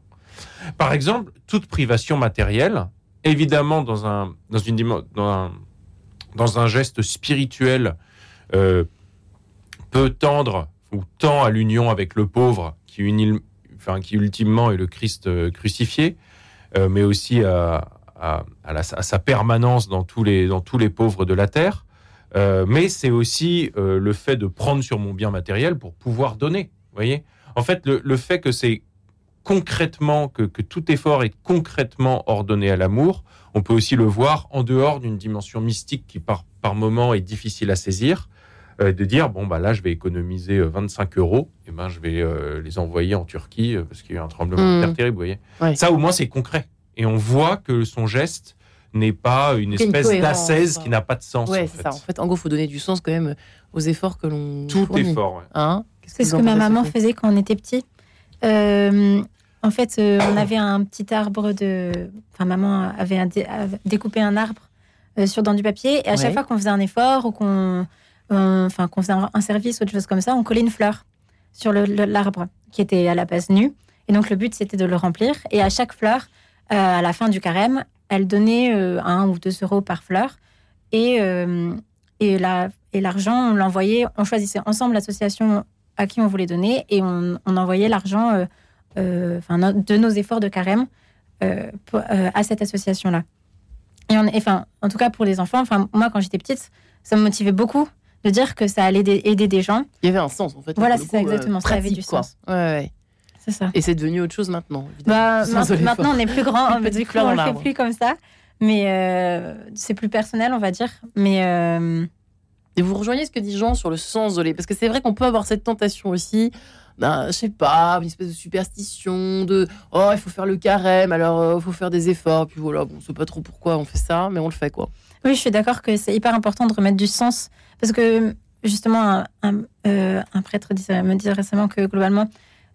Par exemple, toute privation matérielle, évidemment dans un, dans une, dans un, dans un geste spirituel, euh, peut tendre ou tend à l'union avec le pauvre qui, unit, enfin, qui ultimement est le Christ euh, crucifié, euh, mais aussi à, sa permanence dans tous les, dans tous les pauvres de la terre. Euh, mais c'est aussi le fait de prendre sur mon bien matériel pour pouvoir donner. Voyez? En fait, le, le fait que c'est concrètement, que, que tout effort est concrètement ordonné à l'amour, on peut aussi le voir en dehors d'une dimension mystique qui par, par moment est difficile à saisir, euh, de dire, bon, bah là, je vais économiser euh, 25 euros, et ben, je vais euh, les envoyer en Turquie euh, parce qu'il y a eu un tremblement de Mm. terre terrible, vous voyez Ouais. Ça, au moins, c'est concret. Et on voit que son geste n'est pas une espèce quoi. qui n'a pas de sens. Ouais, en fait. ça. En fait, en gros, il faut donner du sens quand même aux efforts que l'on Tout fournit. effort. ouais. Hein? Qu'est-ce C'est ce que ma maman faisait quand on était petit. Euh, en fait, euh, on avait un petit arbre de. Enfin, maman avait, un dé- avait découpé un arbre euh, sur dans du papier. Et à chaque fois qu'on faisait un effort ou qu'on on- enfin, qu'on faisait un, service ou autre chose comme ça, on collait une fleur sur l'arbre qui était à la base nu. Et donc, le but, c'était de le remplir. Et à chaque fleur, euh, à la fin du carême, elle donnait euh, un ou deux euros par fleur. Et, euh, et, la, et l'argent, on l'envoyait, on choisissait ensemble l'association à qui on voulait donner et on, on envoyait l'argent euh, euh, enfin, no- de nos efforts de carême euh, pour- euh, à cette association-là. Et on, enfin, en tout cas pour les enfants, enfin, moi quand j'étais petite, ça me motivait beaucoup de dire que ça allait aider des gens. Il y avait un sens, en fait. Voilà, c'est ça, exactement, ça avait du quoi. sens. Ouais, ouais. c'est ça. Et c'est devenu autre chose maintenant. Bah, maintenant, on est plus grand, du coup, on le fait plus comme ça. Mais euh, c'est plus personnel, on va dire. Mais euh, Et vous rejoignez ce que dit Jean sur le sens de les. Parce que c'est vrai qu'on peut avoir cette tentation aussi, ben, je sais pas, une espèce de superstition, de oh, il faut faire le carême, alors il faut faire des efforts, puis voilà, bon, on sait pas trop pourquoi on fait ça, mais on le fait quoi. oui, je suis d'accord que c'est hyper important de remettre du sens. Parce que, justement, un, un, euh, un prêtre disait- me disait récemment que, globalement,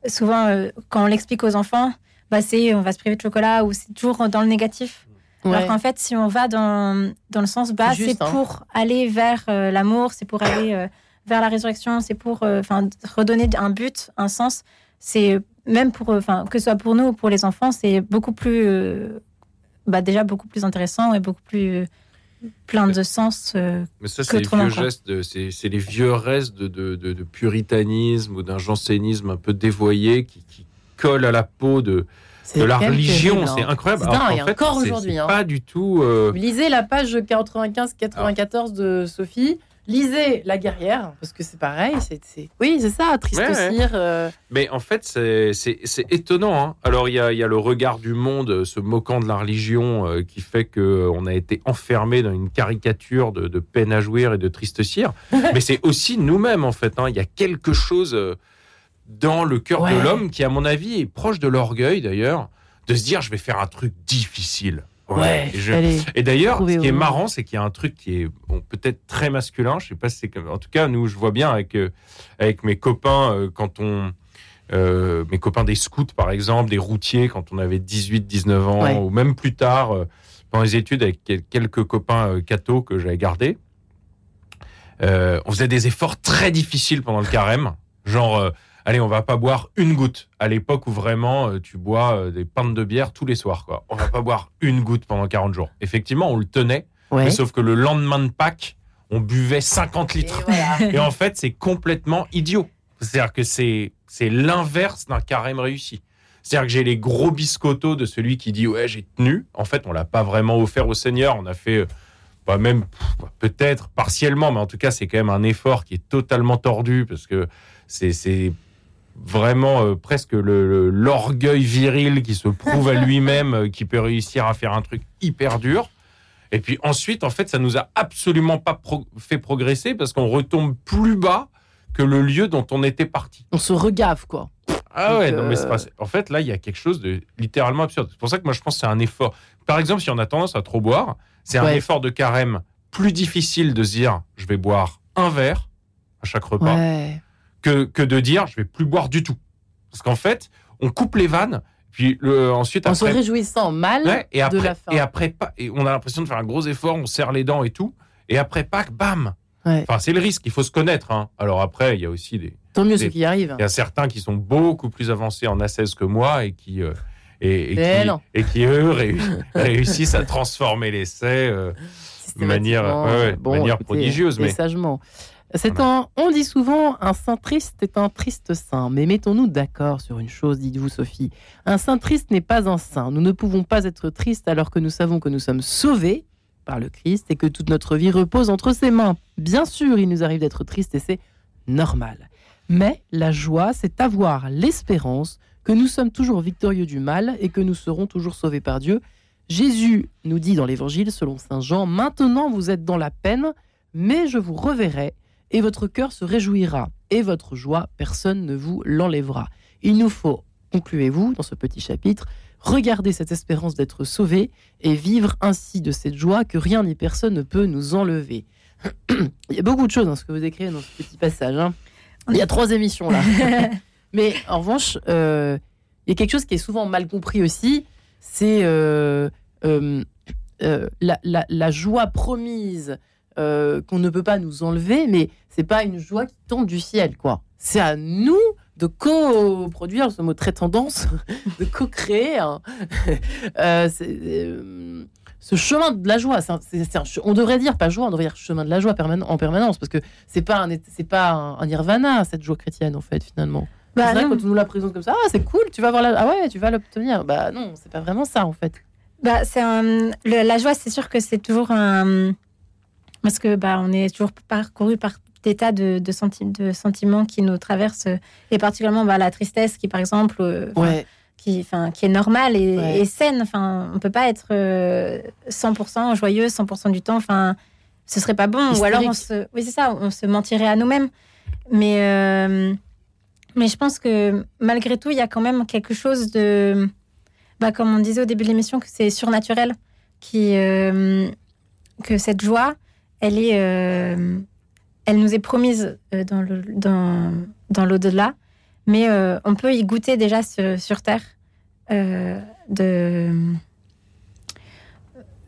souvent, euh, quand on l'explique aux enfants, bah, c'est on va se priver de chocolat ou c'est toujours dans le négatif. Alors qu'en fait, si on va dans, dans le sens, bah, C'est hein. pour aller vers euh, l'amour, c'est pour aller euh, vers la résurrection, c'est pour euh, enfin redonner un but, un sens. C'est même pour, euh, enfin que ce soit pour nous ou pour les enfants, c'est beaucoup plus, euh, bah, déjà beaucoup plus intéressant et beaucoup plus plein de sens. euh, Mais ça, c'est les vieux gestes, de- c'est les vieux restes de, de- de- de puritanisme ou d'un jansénisme un peu dévoyé qui, qui collent à la peau de, de la religion. C'est hein. incroyable. Alors dingue, qu'en fait, encore aujourd'hui, hein. Pas du tout. euh, Lisez la page 95-94 de Sophie. Lisez La guerrière, parce que c'est pareil. c'est Oui, c'est ça, triste Ouais, cire. euh, Mais en fait, c'est étonnant. hein. Alors, il y a, y a le regard du monde euh, se moquant de la religion euh, qui fait qu'on a été enfermé dans une caricature de, de peine à jouir et de triste cire. Mais c'est aussi nous-mêmes, en fait. hein. Il y a quelque chose dans le cœur Ouais. de l'homme qui, à mon avis, est proche de l'orgueil, d'ailleurs, de se dire je vais faire un truc difficile. Ouais, Et je- et d'ailleurs, ce qui est marrant, c'est qu'il y a un truc qui est bon, peut-être très masculin. Je sais pas si c'est comme. En tout cas, nous, je vois bien avec, euh, avec mes copains, euh, quand on. euh, mes copains des scouts, par exemple, des routiers, quand on avait 18, 19 ans, Ouais. ou même plus tard, euh, pendant les études, avec quel- quelques copains cathos que j'avais gardés. Euh, on faisait des efforts très difficiles pendant le carême. Genre, euh, allez, on va pas boire une goutte. À l'époque où vraiment euh, tu bois euh, des pintes de bière tous les soirs, quoi. On va pas boire une goutte pendant 40 jours. Effectivement, on le tenait, Ouais. mais sauf que le lendemain de Pâques, on buvait 50 Et litres. voilà. Et en fait, c'est complètement idiot. C'est-à-dire que c'est c'est l'inverse d'un carême réussi. C'est-à-dire que j'ai les gros biscottos de celui qui dit ouais j'ai tenu. En fait, on l'a pas vraiment offert au Seigneur. On a fait euh, bah, même peut-être partiellement, mais en tout cas c'est quand même un effort qui est totalement tordu parce que c'est c'est vraiment euh, presque l'orgueil viril qui se prouve à lui-même euh, qui peut réussir à faire un truc hyper dur. Et puis ensuite, en fait, ça nous a absolument pas pro- fait progresser parce qu'on retombe plus bas que le lieu dont on était parti. On se regave, quoi. Ah Donc, ouais, non, mais euh, c'est pas- en fait, là, il y a quelque chose de littéralement absurde. C'est pour ça que moi, je pense que c'est un effort. Par exemple, si on a tendance à trop boire, c'est un effort de carême plus difficile de se dire je vais boire un verre à chaque repas Ouais. Que, que de dire je vais plus boire du tout. Parce qu'en fait, on coupe les vannes, puis le, ensuite En se après. réjouissant mal Ouais, et après, de la fin. et après pas- et on a l'impression de faire un gros effort, on serre les dents et tout. Et après Pâques, bam Ouais. Enfin, c'est le risque, il faut se connaître. hein. Alors après, il y a aussi des. Tant mieux des- ceux qui y arrivent. Il y a certains qui sont beaucoup plus avancés en ascèse que moi et qui. euh, et, qui, non. et qui, eux, réu- réussissent à transformer l'essai euh, de manière, ouais, Bon, manière écoutez, prodigieuse. Mais sagement. C'est un, on dit souvent un saint triste est un triste saint, mais mettons-nous d'accord sur une chose, dites-vous Sophie. Un saint triste n'est pas un saint. Nous ne pouvons pas être tristes alors que nous savons que nous sommes sauvés par le Christ et que toute notre vie repose entre ses mains. Bien sûr, il nous arrive d'être tristes et c'est normal. Mais la joie, c'est avoir l'espérance que nous sommes toujours victorieux du mal et que nous serons toujours sauvés par Dieu. Jésus nous dit dans l'Évangile, selon Saint Jean, Maintenant vous êtes dans la peine, mais je vous reverrai, et votre cœur se réjouira, et votre joie, personne ne vous l'enlèvera. Il nous faut, concluez-vous dans ce petit chapitre, regarder cette espérance d'être sauvés et vivre ainsi de cette joie que rien ni personne ne peut nous enlever. Il y a beaucoup de choses dans ce que vous écrivez dans ce petit passage. hein. Il y a trois émissions là. Mais en revanche, euh, il y a quelque chose qui est souvent mal compris aussi, c'est euh, euh, euh, la, la- la joie promise euh, qu'on ne peut pas nous enlever, mais c'est pas une joie qui tombe du ciel, quoi. C'est à nous de co-produire, ce mot très tendance, de co-créer hein. Euh, euh, ce chemin de la joie. Un on devrait dire pas joie, on devrait dire chemin de la joie perman- en permanence, parce que c'est pas c'est pas un, un nirvana cette joie chrétienne en fait finalement. Bah, c'est vrai quand on nous la présente comme ça, ah c'est cool, tu vas voir la, ah ouais, tu vas l'obtenir. Bah non, c'est pas vraiment ça en fait. Bah, c'est la joie, c'est sûr que c'est toujours un. Parce que bah, on est toujours parcouru par d'états de, de, senti- de sentiments qui nous traversent, euh, et particulièrement bah, la tristesse qui, par exemple, euh, Ouais. qui, enfin, qui est normale et, Ouais. et saine. Enfin, on peut pas être euh, 100% joyeux 100% du temps. Enfin, ce serait pas bon. Ou alors, on se, oui, c'est ça, on se mentirait à nous-mêmes. Mais, euh, mais je pense que malgré tout, il y a quand même quelque chose de, bah, comme on disait au début de l'émission, que c'est surnaturel, qui, euh, que cette joie, elle est, euh, elle nous est promise euh, dans le, dans, dans l'au-delà, mais euh, on peut y goûter déjà sur, sur Terre. euh, de,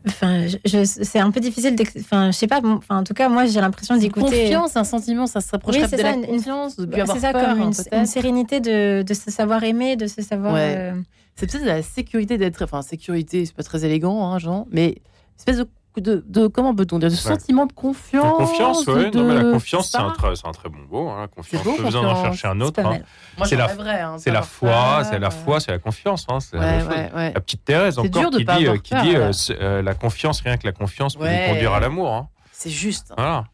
enfin, c'est un peu difficile. Enfin, je sais pas. bon, Enfin, en tout cas, moi, j'ai l'impression d'y goûter. Confiance, un sentiment, ça se rapprocherait Oui, c'est de ça, une- une- confiance, de plus Bah, avoir c'est ça, peur, comme hein, une, une sérénité de, de se savoir aimer, de se savoir. Ouais. euh, C'est peut-être la sécurité d'être. Enfin, sécurité, c'est pas très élégant, hein, Jean, mais espèce de. De, de- comment peut-on dire De sentiment de confiance. La confiance, de- Non, mais la confiance, c'est un, très- c'est un très bon mot. Hein. La confiance, C'est beau, pas besoin d'en confiance. chercher un autre. hein. C'est la- hein, C'est la pas foi, c'est la foi, c'est la confiance. Hein. La Ouais. La petite Thérèse encore qui dit, euh, qui peur, dit euh, euh, la confiance, rien que la confiance peut nous conduire à l'amour. hein. C'est juste. hein. Voilà.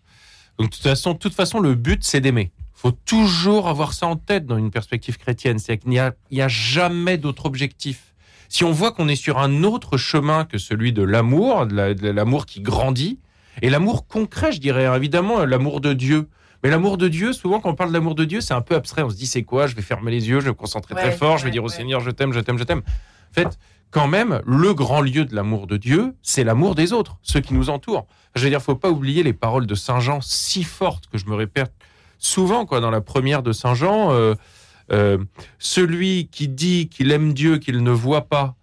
Donc de toute façon, de toute façon, le but c'est d'aimer. faut toujours avoir ça en tête dans une perspective chrétienne. C'est qu'il n'y a, il y a jamais d'autre objectif. Si on voit qu'on est sur un autre chemin que celui de l'amour, de la- de l'amour qui grandit, et l'amour concret, je dirais, hein, évidemment, l'amour de Dieu. Mais l'amour de Dieu, souvent quand on parle de l'amour de Dieu, c'est un peu abstrait. On se dit c'est quoi? Je vais fermer les yeux, je vais me concentrer très fort, je vais ouais, dire au ouais. Seigneur je t'aime, je t'aime, je t'aime. En fait, quand même, le grand lieu de l'amour de Dieu, c'est l'amour des autres, ceux qui nous entourent. Je veux dire, faut pas oublier les paroles de Saint Jean si fortes que je me répète souvent quoi dans la première de Saint Jean. euh, euh, celui qui dit qu'il aime Dieu qu'il ne voit pas,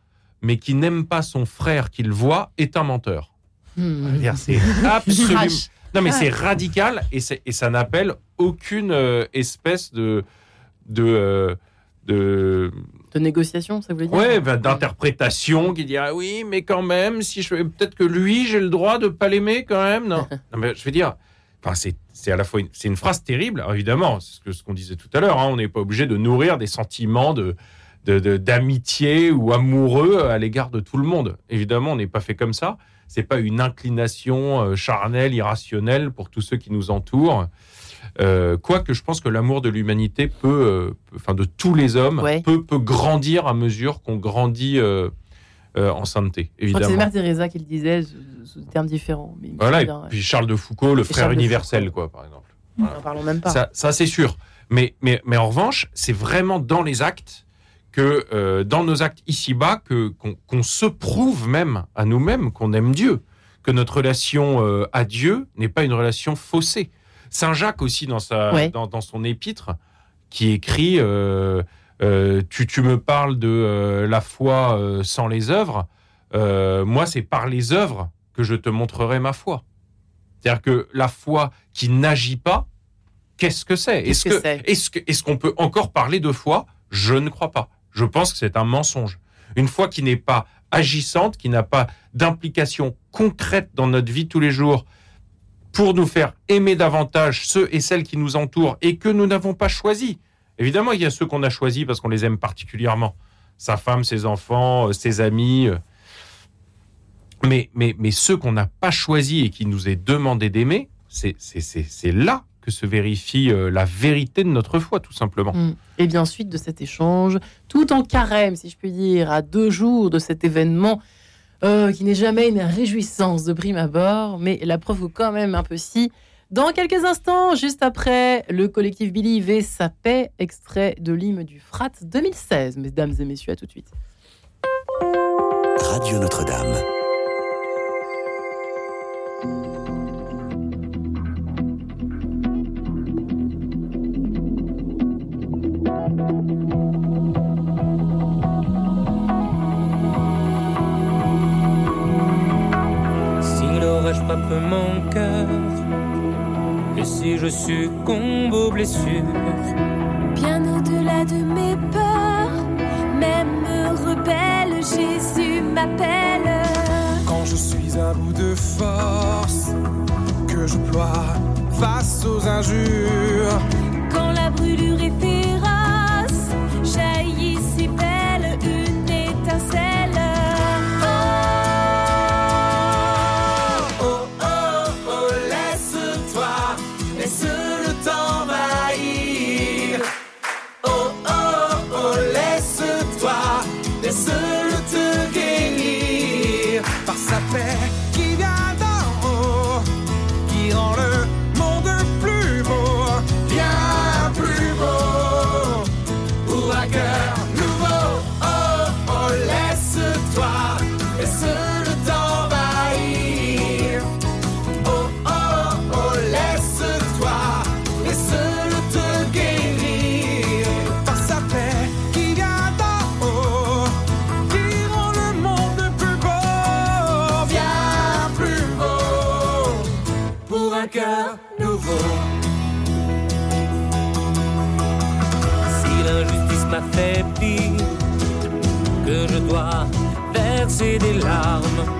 mais qui n'aime pas son frère qu'il voit, est un menteur. Hmm. C'est absolument. Non, mais Ouais. c'est radical et, ça n'appelle aucune euh, espèce de de euh, de De négociation, ça voulait dire ouais ben, d'interprétation qui dit ah oui mais quand même si je peut-être que lui j'ai le droit de pas l'aimer quand même non non mais je veux dire enfin c'est à la fois une, une phrase terrible Alors, évidemment c'est ce que ce qu'on disait tout à l'heure hein, on n'est pas obligé de nourrir des sentiments de d'amitié ou amoureux à l'égard de tout le monde. Évidemment on n'est pas fait comme ça. C'est pas une inclination euh, charnelle irrationnelle pour tous ceux qui nous entourent. Euh, quoique je pense que l'amour de l'humanité peut, euh, peut- enfin de tous les hommes, Ouais. peut, peut grandir à mesure qu'on grandit euh, euh, en sainteté, que c'est évidemment. Mère Teresa qui le disait sous, des termes différents. Mais Voilà, et puis Charles de Foucault, le frère Charles universel, quoi, par exemple. N'en parlons même pas. Ça, ça c'est sûr. Mais, mais, mais en revanche, c'est vraiment dans les actes que, euh, dans nos actes ici-bas, que qu'on se prouve même à nous-mêmes qu'on aime Dieu, que notre relation euh, à Dieu n'est pas une relation faussée. Saint Jacques aussi dans sa Ouais. dans, dans son épître qui écrit euh, tu, tu me parles de euh, la foi euh, sans les œuvres. Euh, moi c'est par les œuvres que je te montrerai ma foi. C'est-à-dire que la foi qui n'agit pas qu'est-ce que c'est? Est-ce qu'on peut encore parler de foi? Je ne crois pas. Je pense que c'est un mensonge. Une foi qui n'est pas agissante qui n'a pas d'implication concrète dans notre vie tous les jours pour nous faire aimer davantage ceux et celles qui nous entourent et que nous n'avons pas choisis. Évidemment, il y a ceux qu'on a choisis parce qu'on les aime particulièrement. Sa femme, ses enfants, euh, ses amis. euh. Mais, mais, mais ceux qu'on n'a pas choisis et qui nous est demandé d'aimer, c'est là que se vérifie euh, la vérité de notre foi, tout simplement. Mm. Et bien suite de cet échange, tout en carême, si je puis dire, à deux jours de cet événement, qui n'est jamais une réjouissance de prime abord, mais la preuve quand même un peu si. Dans quelques instants, juste après, le collectif Believe et sa paix, extrait de l'hymne du Frat 2016. Mesdames et messieurs, à tout de suite. Radio Notre-Dame. Succombe aux blessures, Bien au-delà de mes peurs, même rebelle, Jésus m'appelle. quand je suis à bout de force, que je ploie face aux injures, Quand la brûlure est féroce, Ne sırtı geri larmes.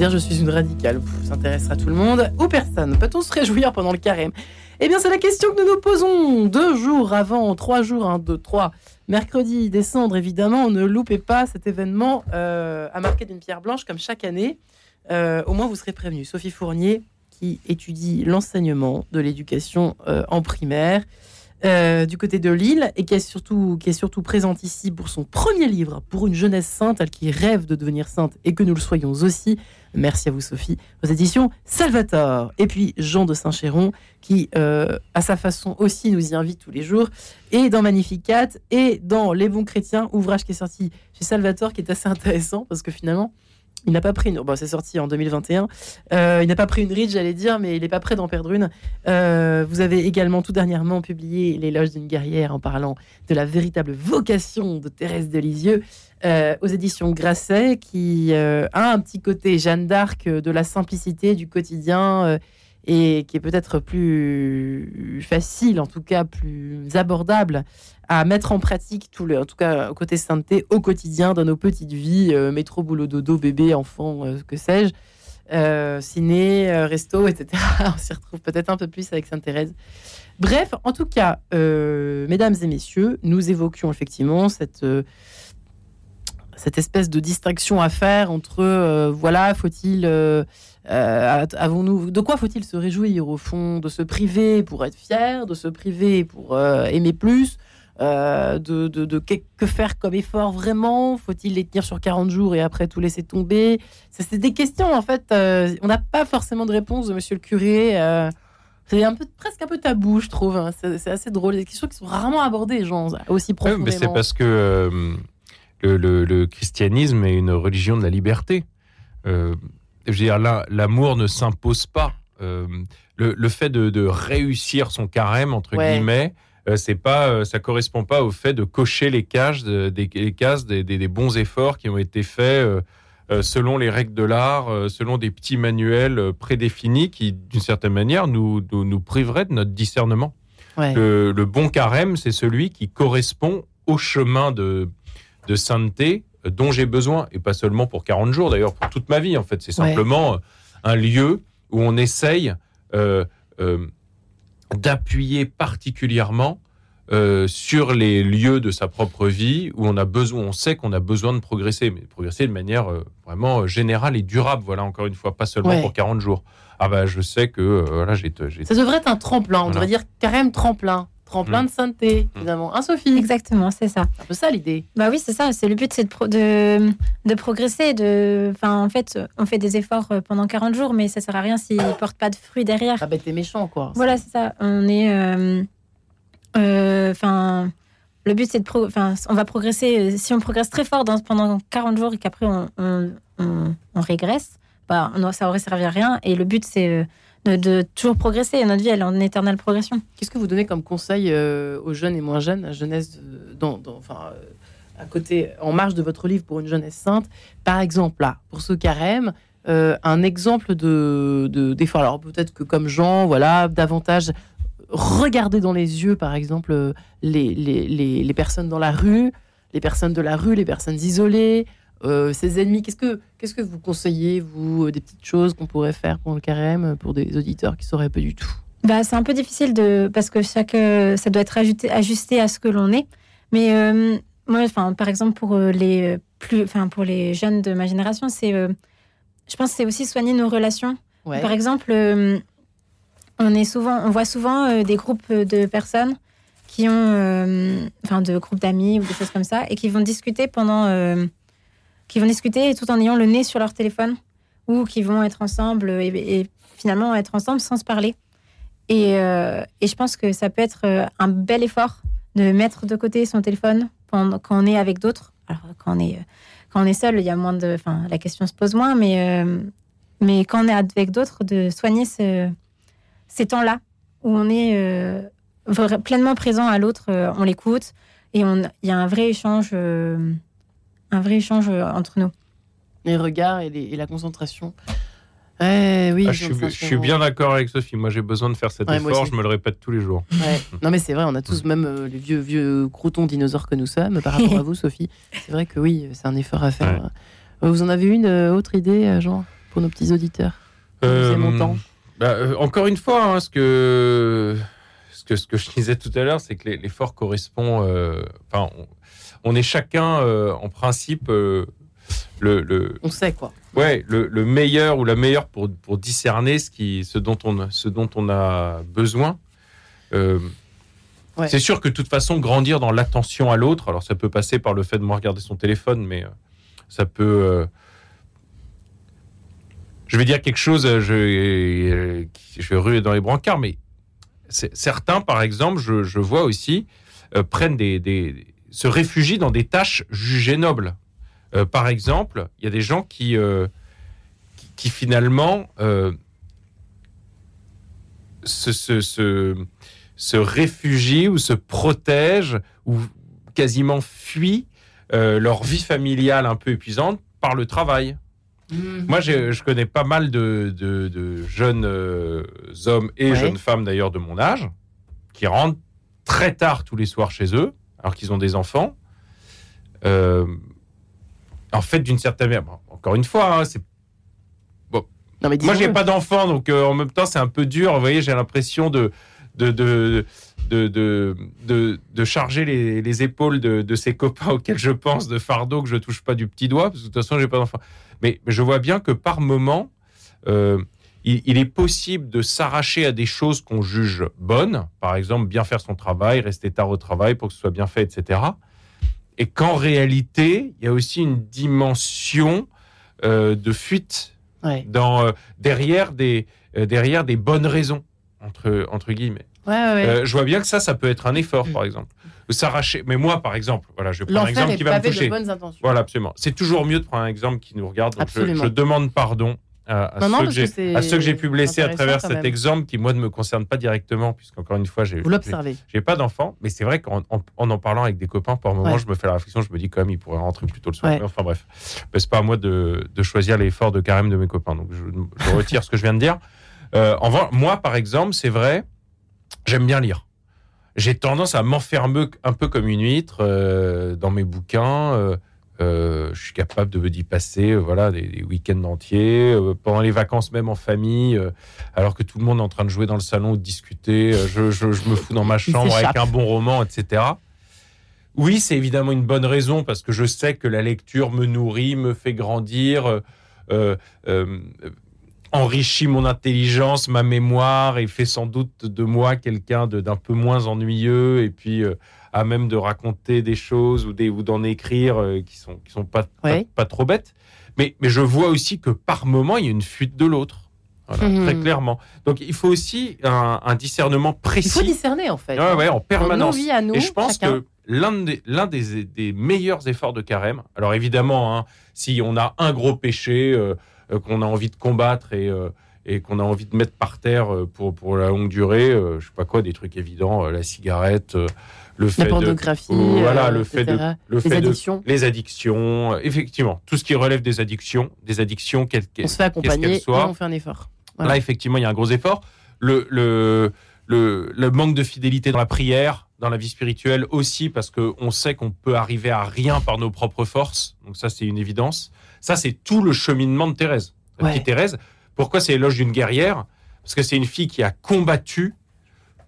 Dire, je suis une radicale. Pff, Ça intéressera tout le monde ou personne. Peut-on se réjouir pendant le carême? Eh bien, c'est la question que nous nous posons. Deux jours avant, trois jours, un, deux, trois. Mercredi, décembre, évidemment, ne loupez pas cet événement euh, à marquer d'une pierre blanche comme chaque année. Euh, au moins, vous serez prévenus. Sophie Fournier, qui étudie l'enseignement de l'éducation euh, en primaire du côté de Lille et qui est, surtout, qui est surtout présente ici pour son premier livre, pour une jeunesse sainte, elle qui rêve de devenir sainte et que nous le soyons aussi. Merci à vous, Sophie, aux éditions Salvatore. Et puis Jean de Saint-Chéron, qui, euh, à sa façon aussi, nous y invite tous les jours, et dans Magnificat, et dans Les Bons Chrétiens, ouvrage qui est sorti chez Salvatore, qui est assez intéressant, parce que finalement, il n'a pas pris une. Bon, c'est sorti en 2021. Euh, il n'a pas pris une ride, j'allais dire, mais il n'est pas prêt d'en perdre une. Euh, vous avez également tout dernièrement publié L'éloge d'une guerrière en parlant de la véritable vocation de Thérèse de Lisieux euh, aux éditions Grasset, qui a un petit côté Jeanne d'Arc de la simplicité du quotidien et qui est peut-être plus facile, en tout cas plus abordable à mettre en pratique, tout le, en tout cas côté sainteté, au quotidien dans nos petites vies, euh, métro, boulot, dodo, bébé, enfant, euh, que sais-je, euh, ciné, resto, etc. On s'y retrouve peut-être un peu plus avec Sainte-Thérèse. Bref, en tout cas, mesdames et messieurs, nous évoquions effectivement cette, cette espèce de distinction à faire entre, voilà, faut-il, euh, avons-nous, de quoi faut-il se réjouir au fond, de se priver pour être fier, de se priver pour euh, aimer plus, euh, de, de, de que, faire comme effort vraiment? Faut-il les tenir sur 40 jours et après tout laisser tomber? C'est des questions, en fait, on n'a pas forcément de réponse de monsieur le curé. c'est un peu, presque un peu tabou, je trouve. hein. C'est assez drôle. Des questions qui sont rarement abordées, genre, aussi profondément. mais c'est parce que le, le- le christianisme est une religion de la liberté. Euh, je veux dire, là, l'amour ne s'impose pas. Euh, le, le fait de, de réussir son carême entre Ouais. guillemets, euh, c'est pas, euh, ça correspond pas au fait de cocher les cases, de- des, les cases des, des- des bons efforts qui ont été faits. euh, selon les règles de l'art, selon des petits manuels prédéfinis qui, d'une certaine manière, nous, nous, nous priveraient de notre discernement. Ouais. Le, le bon carême, c'est celui qui correspond au chemin de, de sainteté dont j'ai besoin, et pas seulement pour 40 jours, d'ailleurs, pour toute ma vie, en fait. C'est simplement euh, un lieu où on essaye euh, euh, d'appuyer particulièrement euh, sur les lieux de sa propre vie où on a besoin, on sait qu'on a besoin de progresser, mais progresser de manière euh, vraiment générale et durable. Voilà, encore une fois, pas seulement Ouais. pour 40 jours. Ah bah, je sais que euh, voilà, j'ai, j'ai Ça devrait être un tremplin. On Voilà. devrait dire carême tremplin. Tremplin Mm. de sainteté, évidemment. Hein, Sophie Exactement, c'est ça. C'est un peu ça l'idée. Bah oui, c'est ça. C'est le but, c'est de, pro- de, de progresser. De, enfin, en fait, on fait des efforts euh, pendant 40 jours, mais ça sert à rien s'ils ne portent pas de fruits derrière. Ah bah t'es méchant, quoi. Voilà, c'est ça. On est. euh, euh, Enfin. le but, c'est de. pro- Enfin, on va progresser. Si on progresse très fort dans, pendant 40 jours et qu'après on, on, on- on régresse, bah, ça aurait servi à rien. Et le but, c'est euh, de, toujours progresser. Notre vie, elle est en éternelle progression. Qu'est-ce que vous donnez comme conseil euh, aux jeunes et moins jeunes, à jeunesse, enfin, euh, à côté, en marge de votre livre pour une jeunesse sainte? Par exemple, là, pour ce carême, euh, un exemple de de-. Alors peut-être que comme Jean, voilà, davantage regarder dans les yeux, par exemple, les, les, les personnes dans la rue, les personnes de la rue, les personnes isolées, euh, ses ennemis. Qu'est-ce que qu'est-ce que vous conseillez, vous, euh, des petites choses qu'on pourrait faire pour le carême, pour des auditeurs qui sauraient pas du tout? Bah, c'est un peu difficile de parce que chaque euh, ça doit être ajusté, ajusté à ce que l'on est. Mais euh, moi, enfin, par exemple pour euh, les euh, plus, enfin pour les jeunes de ma génération, c'est, euh, je pense, que c'est aussi soigner nos relations. Ouais. Par exemple, euh, on est souvent, on voit souvent euh, des groupes de personnes qui ont, euh, enfin, de groupes d'amis ou des choses comme ça, et qui vont discuter pendant, euh, qui vont discuter tout en ayant le nez sur leur téléphone, ou qui vont être ensemble et, finalement être ensemble sans se parler. Et, euh, je pense que ça peut être euh, un bel effort de mettre de côté son téléphone pendant, quand on est avec d'autres. Alors, quand on est, euh, quand est seul, il y a moins de. Enfin, la question se pose moins, mais, mais quand on est avec d'autres, de soigner ce- ces temps-là où on est pleinement présent à l'autre, on l'écoute et il y a un vrai échange, un vrai échange euh, entre nous. les regards et, les- et la concentration. Oui, Ah, je, suis, je bien d'accord avec Sophie. Moi, j'ai besoin de faire cet Ouais, effort. Je me le répète tous les jours. Ouais. Non mais c'est vrai, on a tous, même euh, les vieux vieux croutons dinosaures que nous sommes, par rapport à vous, Sophie. C'est vrai que oui, c'est un effort à faire. Vous en avez une euh, autre idée, Jean, pour nos petits auditeurs Euh, C'est mon temps. bah, euh, encore une fois, hein, ce, que, ce, que, ce que je disais tout à l'heure, c'est que l'e- l'effort correspond. Enfin, on est chacun, euh, en principe, euh, le, le, On sait quoi. ouais, le, le meilleur ou la meilleure pour, pour discerner ce, qui, ce, dont on, ce dont on a besoin. Euh, Ouais. C'est sûr que de toute façon, grandir dans l'attention à l'autre, alors ça peut passer par le fait de moins regarder son téléphone, mais ça peut. je vais dire quelque chose, je, je vais ruer dans les brancards, mais certains, par exemple, je, je vois aussi, euh, prennent des, des- se réfugient dans des tâches jugées nobles. Euh, par exemple, il y a des gens qui, euh, qui, qui finalement euh, se, se, se, se réfugient ou se protègent ou quasiment fuient leur vie familiale un peu épuisante par le travail. Moi, j'ai- je connais pas mal de, de- de jeunes hommes et Ouais. jeunes femmes d'ailleurs de mon âge qui rentrent très tard tous les soirs chez eux, alors qu'ils ont des enfants. Euh, en fait, d'une certaine manière, bon, encore une fois, hein, c'est Non, mais moi, j'ai pas d'enfant, donc euh, en même temps, c'est un peu dur. Vous voyez, j'ai l'impression de de, de, de, de, de- de charger les, les épaules de, de ces copains auxquels je pense de fardeau que je touche pas du petit doigt, parce que de toute façon, j'ai pas d'enfant. Mais, mais je vois bien que par moment, euh, il, il est possible de s'arracher à des choses qu'on juge bonnes, par exemple, bien faire son travail, rester tard au travail pour que ce soit bien fait, etc. Et qu'en réalité, il y a aussi une dimension euh, de fuite Ouais. dans, euh, derrière, des, euh, derrière des bonnes raisons, entre, entre guillemets. Ouais, ouais, ouais. Euh, je vois bien que ça, ça peut être un effort, par exemple. S'arracher. Mais moi, par exemple, voilà, je vais prendre un exemple qui va me toucher. bonnes intentions. Voilà, absolument. C'est toujours mieux de prendre un exemple qui nous regarde. Donc je demande pardon à, à Non, non, ceux, que j'ai, que c'est à ceux que j'ai pu blesser à travers cet même. exemple qui, moi, ne me concerne pas directement, puisqu'encore une fois, j'ai, j'ai, pas d'enfant. Mais c'est vrai qu'en en, en en parlant avec des copains, par moment, Ouais. je me fais la réflexion, je me dis quand même, ils pourraient rentrer plus tôt le soir. Ouais. Enfin, bref. Mais c'est pas à moi de, de choisir l'effort de carême de mes copains. Donc, je, je retire ce que je viens de dire. Euh, en moi, par exemple, c'est vrai, j'aime bien lire. J'ai tendance à m'enfermer un peu comme une huître euh, dans mes bouquins. euh, je suis capable de d'y passer euh, voilà des, des week-ends entiers euh, pendant les vacances même en famille euh, alors que tout le monde est en train de jouer dans le salon ou de discuter euh, je, je- je me fous dans ma chambre avec un bon roman etc oui c'est évidemment une bonne raison parce que je sais que la lecture me nourrit me fait grandir euh, euh, euh, enrichit mon intelligence, ma mémoire et fait sans doute de moi quelqu'un d'un peu moins ennuyeux et puis euh, à même de raconter des choses ou des ou d'en écrire euh, qui sont qui sont pas, Ouais. pas pas trop bêtes. Mais mais je vois aussi que par moment il y a une fuite de l'autre. Voilà, Mhm. très clairement. Donc il faut aussi un, un discernement précis. Il faut discerner en fait. Ouais, ouais, en permanence. Vies à nous, et je pense chacun. que l'un des, l'un des, des meilleurs efforts de carême, alors évidemment, hein, si on a un gros péché euh, euh, qu'on a envie de combattre et, euh, et qu'on a envie de mettre par terre euh, pour, pour la longue durée, euh, je sais pas quoi, des trucs évidents, euh, la cigarette, le fait La de- pornographie, euh, voilà, euh, le fait de, le Les fait de- addictions. les addictions, effectivement, tout ce qui relève des addictions, des addictions, quelles On se fait accompagner et on fait un effort. Voilà. Là, effectivement, il y a un gros effort. Le, le, le, le manque de fidélité dans la prière, dans la vie spirituelle aussi, parce qu'on sait qu'on peut arriver à rien par nos propres forces. Donc ça, c'est une évidence. Ça, c'est tout le cheminement de Thérèse. Ouais. petite Thérèse, pourquoi c'est l'éloge d'une guerrière? Parce que c'est une fille qui a combattu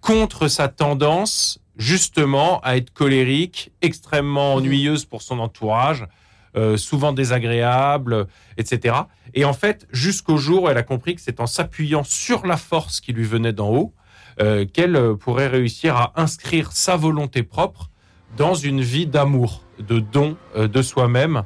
contre sa tendance, justement, à être colérique, extrêmement ennuyeuse pour son entourage, euh, souvent désagréable, etc. Et en fait, jusqu'au jour où elle a compris que c'est en s'appuyant sur la force qui lui venait d'en haut euh, qu'elle euh, pourrait réussir à inscrire sa volonté propre dans une vie d'amour, de don euh, de soi-même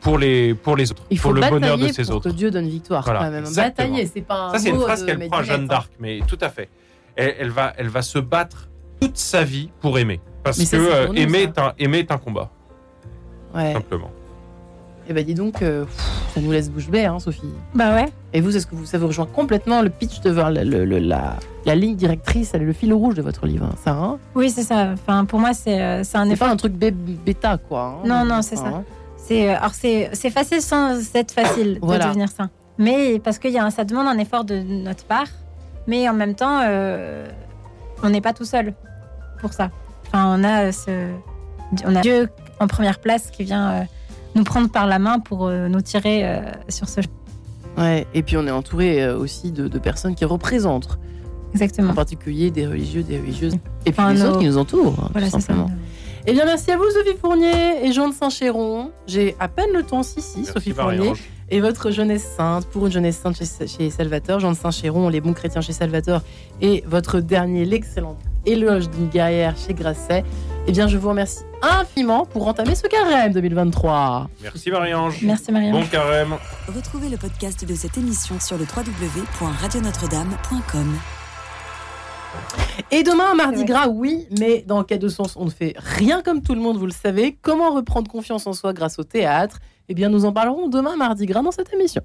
pour les pour les autres, Il faut pour le bonheur de ses pour autres. que Dieu donne victoire Voilà, quand même. Batailler, c'est pas un Ça, c'est une phrase qu'elle prend à Jeanne hein. d'Arc, mais tout à fait. Elle, elle va, elle va se battre toute sa vie pour aimer. Parce Mais que ça, euh, nous, aimer, ça. est un, aimer est un combat, Ouais. simplement. Et ben dis donc, euh, pff, ça nous laisse bouche bée, hein, Sophie. Bah ouais. Et vous, est-ce que vous, ça vous rejoint complètement le pitch de voir le- le- le- la, la ligne directrice, le fil rouge de votre livre, hein, Sarah Oui, c'est ça. Enfin, pour moi, c'est euh, c'est un C'est effort. pas un truc bêta, quoi. hein. Non, non, c'est ça. C'est euh, alors c'est c'est facile sans être facile Voilà. de devenir saint. Mais parce que y a un- ça demande un effort de notre part, mais en même temps, euh, on n'est pas tout seul pour ça. Enfin, on a ce, on a Dieu en première place qui vient euh, nous prendre par la main pour euh, nous tirer euh, sur ce. Ouais. Et puis on est entouré aussi de, de personnes qui représentent, Exactement. en particulier des religieux, des religieuses, et puis Enfin, les nos- autres qui nous entourent, hein, Voilà, tout c'est ça. Eh bien, merci à vous, Sophie Fournier et Jean de Saint-Chéron. J'ai à peine le temps, si, si, Merci, Sophie Fournier. Marie-Ange. Et votre jeunesse sainte, pour une jeunesse sainte chez, chez Salvator, Jean de Saint-Chéron, les bons chrétiens chez Salvator, et votre dernier, l'excellent éloge d'une guerrière chez Grasset. Eh bien, je vous remercie infiniment pour entamer ce carême 2023. Merci Marie-Ange. Merci Marianne. Bon carême. Retrouvez le podcast de cette émission sur le www.radionotre-dame.com. Et demain, mardi gras, oui, mais dans quel de sens on ne fait rien comme tout le monde, vous le savez. Comment reprendre confiance en soi grâce au théâtre? Eh bien, nous en parlerons demain, mardi gras, dans cette émission.